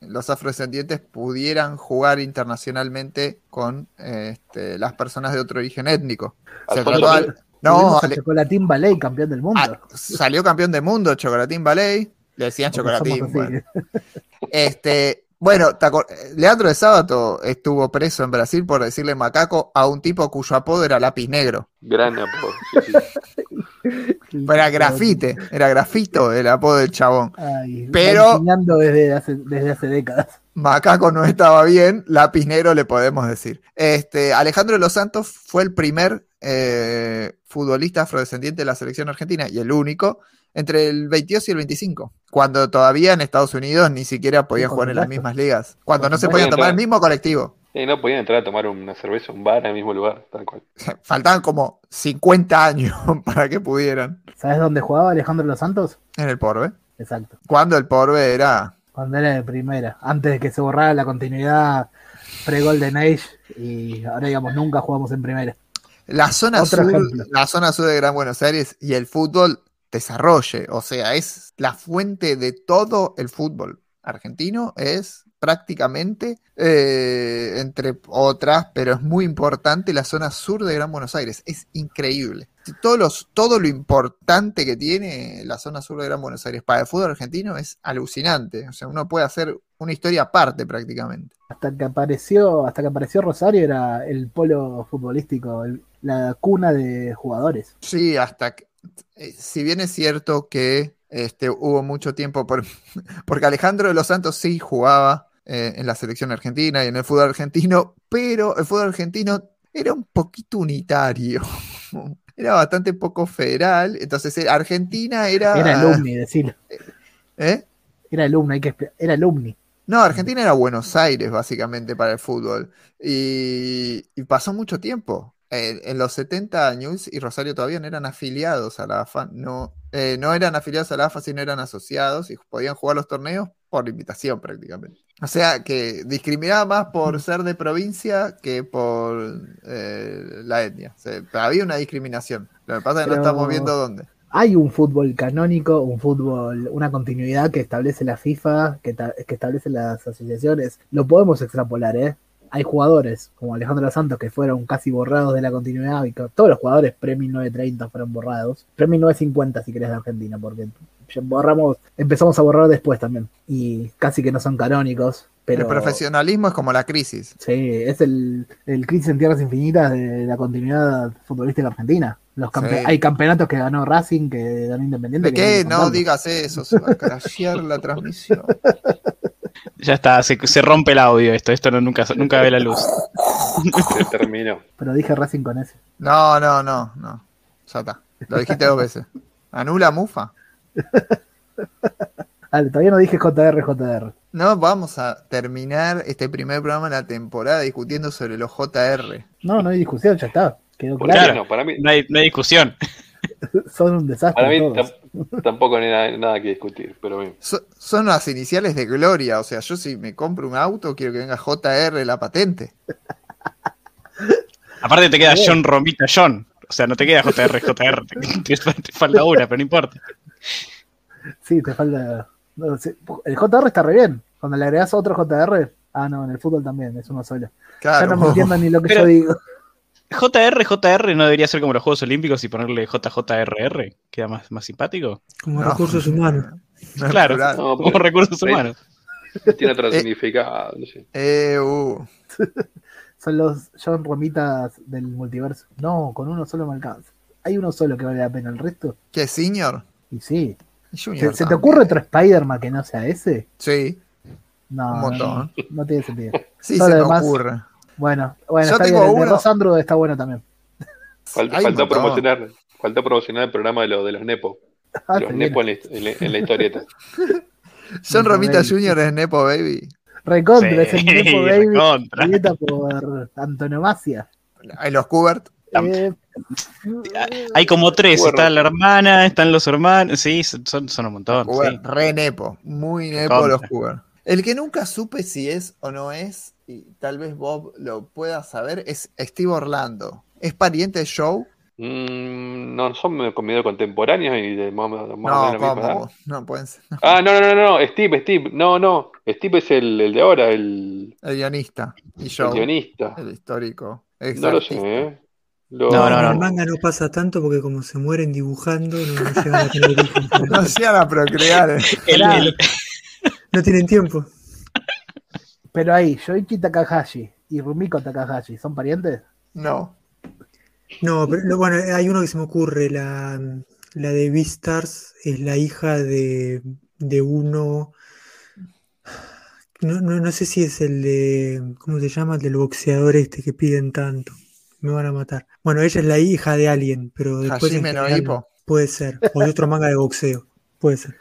los afrodescendientes pudieran jugar internacionalmente con este, las personas de otro origen étnico. Se Alfonso trató al- Pérez. No, ale- Chocolatín Ballet, campeón del mundo. ah, salió campeón del mundo, Chocolatín Ballet, le decían Porque Chocolatín. bueno. Este, bueno, ¿te acor- Leandro de Sábato estuvo preso en Brasil por decirle macaco a un tipo cuyo apodo era lápiz negro. Gran apodo. Sí, sí. Era grafite, era grafito el apodo del chabón. Ay, Pero- desde hace, desde hace décadas. Macaco no estaba bien, lápiz negro le podemos decir. Este, Alejandro de los Santos fue el primer eh, futbolista afrodescendiente de la selección argentina y el único entre el 22 y el 25, cuando todavía en Estados Unidos ni siquiera podían jugar en las mismas ligas, cuando no se podían tomar el mismo colectivo. Y no podían entrar a tomar una cerveza, un bar en el mismo lugar, tal cual. Faltaban como 50 años para que pudieran ¿Sabes dónde jugaba Alejandro Los Santos? en el Porbe. Exacto. Cuando el Porbe era Cuando era de primera. Antes de que se borrara la continuidad pre-Golden Age. Y ahora, digamos, nunca jugamos en primera. La zona Otro sur, ejemplo. la zona sur de Gran Buenos Aires y el fútbol desarrolle, o sea, es la fuente de todo el fútbol argentino, es prácticamente, eh, entre otras, pero es muy importante, la zona sur de Gran Buenos Aires, es increíble. Todos los, todo lo importante que tiene la zona sur de Gran Buenos Aires para el fútbol argentino es alucinante, o sea, uno puede hacer una historia aparte prácticamente. Hasta que apareció, hasta que apareció Rosario era el polo futbolístico, el- la cuna de jugadores. Sí, hasta que, eh, si bien es cierto que este, hubo mucho tiempo, por, porque Alejandro de los Santos sí jugaba eh, en la selección argentina y en el fútbol argentino, pero el fútbol argentino era un poquito unitario, era bastante poco federal, entonces eh, Argentina era... Era alumni, decirlo. ¿Eh? Era alumni, hay que era alumni. No, Argentina era Buenos Aires, básicamente, para el fútbol. Y, y pasó mucho tiempo. En, en los 70 años, y Rosario todavía no eran afiliados a la AFA, no, eh, no eran afiliados a la AFA, sino eran asociados y podían jugar los torneos por invitación prácticamente. O sea, que discriminaba más por ser de provincia que por eh, la etnia. O sea, había una discriminación. Lo que pasa es que no estamos viendo dónde. Hay un fútbol canónico, un fútbol, una continuidad que establece la FIFA, que, que establece las asociaciones. Lo podemos extrapolar, ¿eh? Hay jugadores como Alejandro Santos que fueron casi borrados de la continuidad y todos los jugadores pre-1930 fueron borrados. Pre-1950 si querés de Argentina, porque borramos, empezamos a borrar después también. Y casi que no son canónicos, pero... El profesionalismo es como la crisis. Sí, es el, el crisis en tierras infinitas de la continuidad futbolística argentina. Los campe- Sí. Hay campeonatos que ganó Racing, que ganó Independiente. ¿De qué? No digas eso, se va a crashear la transmisión. Ya está, se, se rompe el audio esto, esto no, nunca, nunca ve la luz. Se terminó. Pero dije Racing con ese. No, no, no, no. Ya está. Lo dijiste dos veces. Anula Mufa. Dale, todavía no dije JR, JR. No, vamos a terminar este primer programa de la temporada discutiendo sobre los JR. No, no hay discusión, ya está. Quedó ¿Por qué claro. no? Para mí, No hay, no hay discusión. Son un desastre. para mí todos. tampoco hay nada, nada que discutir, pero bien. So- son las iniciales de Gloria. O sea, yo si me compro un auto, quiero que venga JR la patente. Aparte te queda John Romita John. O sea, no te queda JR, JR. Te, te- te falta una, pero no importa. Sí, te falta. no, sí, El JR está re bien. Cuando le agregas otro JR. Ah, no, en el fútbol también, es uno solo. Claro. Ya no me entiendo ni lo que Pero- yo digo. JR, JR no debería ser como los Juegos Olímpicos y ponerle JJRR. Queda más, más simpático. Como No. recursos humanos. No Claro. No, Como pero- recursos humanos. Tiene otro Eh. significado. Eh, uh. Son los John Romitas del multiverso. No, con uno solo me alcanza. Hay uno solo que vale la pena, el resto. ¿Qué, Senior? Y sí. Junior ¿Se, se te ocurre otro Spider-Man que no sea ese? Sí, No, Un no, montón. no, no tiene sentido. sí Todo se me demás- ocurre. Bueno, bueno, Yo está tengo bien. El de uno- Rosandro está bueno también. Fal- Hay un faltó, montón. promocionar, faltó promocionar el programa de, lo, de los Nepo. Ah, los Nepo en la, en la- en la historieta. John Nepo Romita Baby. Jr. es Nepo Baby. Recontra, Sí, es el Nepo Baby. recontra. por antonomasia. Hay los Kubert. Tam- Eh, Hay como tres. Bueno. Está la hermana, están los hermanos. Sí, son, son un montón. Sí. re Nepo. Muy Nepo Contra. los Kubert. El que nunca supe si es o no es, y tal vez Bob lo pueda saber, es Steve Orlando. Es pariente de Joe. Mm, no son comidos contemporáneos y de más, más o menos No. No pueden ser. no. Ah, no, no, no, no, Steve, Steve, no, no, Steve es el, el de ahora, el, El guionista y el Joe, guionista. el histórico. No lo sé. ¿eh? Lo- No, no, en no. el manga no pasa tanto porque como se mueren dibujando, no, no llegan a tener hijos. No llegan a procrear. eh. El- el- No tienen tiempo. Pero ahí, Yoichi Takahashi y Rumiko Takahashi, ¿son parientes? No. No, pero lo- bueno, hay uno que se me ocurre, la, la de Beastars es la hija de, de uno, no, no, no sé si es el de, ¿cómo se llama? El del boxeador este que piden tanto, me van a matar. Bueno, ella es la hija de alguien, pero después en general no. puede ser, o de otro manga de boxeo, puede ser.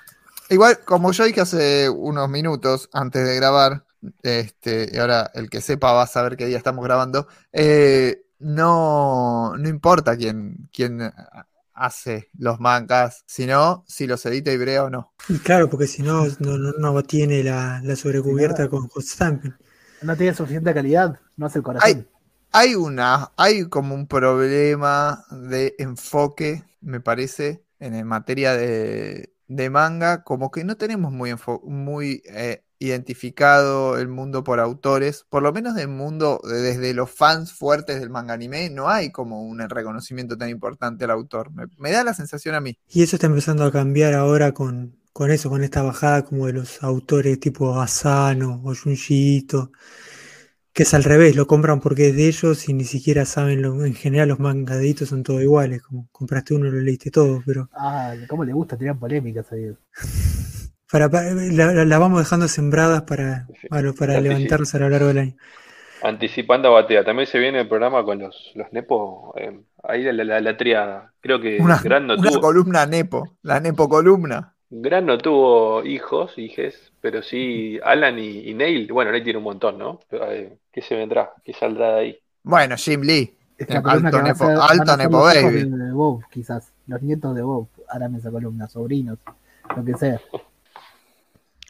Igual, como yo dije hace unos minutos antes de grabar, este, y ahora el que sepa va a saber qué día estamos grabando, eh, no, no importa quién, quién hace los mangas, sino si los edita Ibrea o no. Y claro, porque si no, no, no, tiene la, la sobrecubierta con hot stamping. No tiene suficiente calidad, no hace el corazón. Hay una, hay como un problema de enfoque, me parece, en materia de, de manga, como que no tenemos muy, muy eh, identificado el mundo por autores, por lo menos del mundo, de- desde los fans fuertes del manga anime, no hay como un reconocimiento tan importante al autor. Me, me da la sensación a mí. Y eso está empezando a cambiar ahora con, con eso, con esta bajada como de los autores tipo Asano o Junji Ito, que es al revés, lo compran porque es de ellos y ni siquiera saben, lo, en general los mangaditos son todos iguales, como compraste uno lo leíste todo, pero Ah, cómo le gusta tirar polémicas ahí. para, para- la, vamos dejando sembradas para, para, levantarnos a lo largo del año. Anticipando a Batea, también se viene el programa con los, los nepos, eh, ahí la, la, la triada. Creo que Una, Gran no una tuvo, columna Nepo, la Nepo columna. Gran no tuvo hijos, hijes, pero sí Alan y, y Neil, bueno, Neil tiene un montón, ¿no? Pero, eh, ¿qué se vendrá? ¿Qué saldrá de ahí? Bueno, Jim Lee. Esta Eh, alto nepo- ser- alto nepo baby. de Bob, quizás. Los nietos de Bob harán esa columna, sobrinos, lo que sea.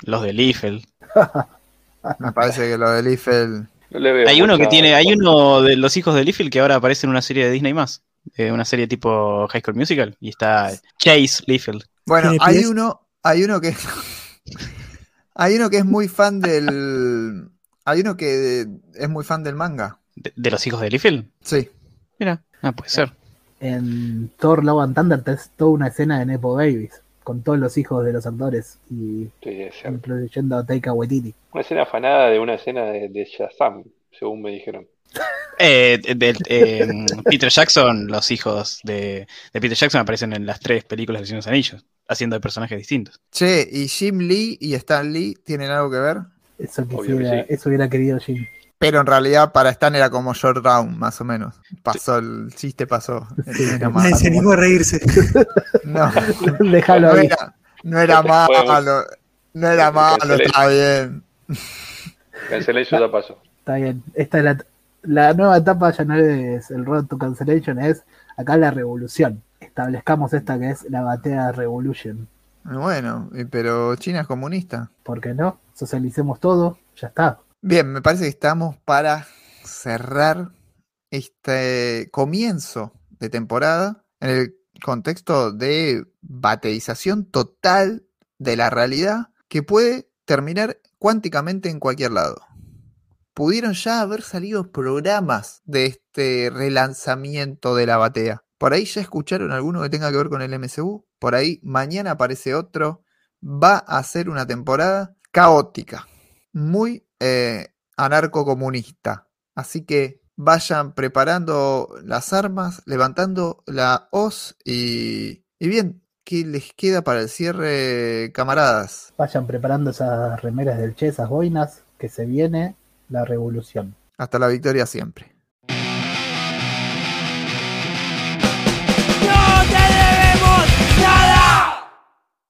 Los de Liefeld. Me parece que lo de Liefeld. No le veo Hay uno que tiene, hay uno de los hijos de Liefeld que ahora aparece en una serie de Disney más. eh, una serie tipo High School Musical. Y está Chase Liefeld. Bueno, ¿Tiene hay uno, hay uno que hay uno que es muy fan del hay uno que es muy fan del manga. ¿De, de los hijos de Liefeld? Sí. Mira, ah, puede ser. En Thor Love and Thunder es toda una escena de Nepo Babies, con todos los hijos de los actores, y Sí, incluyendo a Taika Waititi. Una escena afanada de una escena de, de Shazam, según me dijeron. Eh, de- de- eh, Peter Jackson, los hijos de, de Peter Jackson aparecen en las tres películas de Señor Anillos, haciendo de personajes distintos. Che, ¿y Jim Lee y Stan Lee tienen algo que ver? Eso, quisiera, que sí. eso hubiera querido Jim. Pero en realidad para Stan era como short round, más o menos. Pasó, el chiste pasó. Nadie se animó a reírse. No, Déjalo no ahí. era, no era malo. No era malo, está bien. Cancellation ya pasó. Está bien. Esta es la, la nueva etapa, ya no es el Road to Cancellation, es acá la revolución. Establezcamos esta que es la batea Revolution. Bueno, y- pero China es comunista. ¿Por qué no? Socialicemos todo, ya está. Bien, me parece que estamos para cerrar este comienzo de temporada en el contexto de bateización total de la realidad que puede terminar cuánticamente en cualquier lado. Pudieron ya haber salido programas de este relanzamiento de la batea. Por ahí ya escucharon alguno que tenga que ver con el MCU. Por ahí mañana aparece otro. Va a ser una temporada caótica muy eh, anarcocomunista. Así que vayan preparando las armas, levantando la hoz y, y bien, ¿qué les queda para el cierre, camaradas? Vayan preparando esas remeras del Che, esas boinas, que se viene la revolución. Hasta la victoria siempre.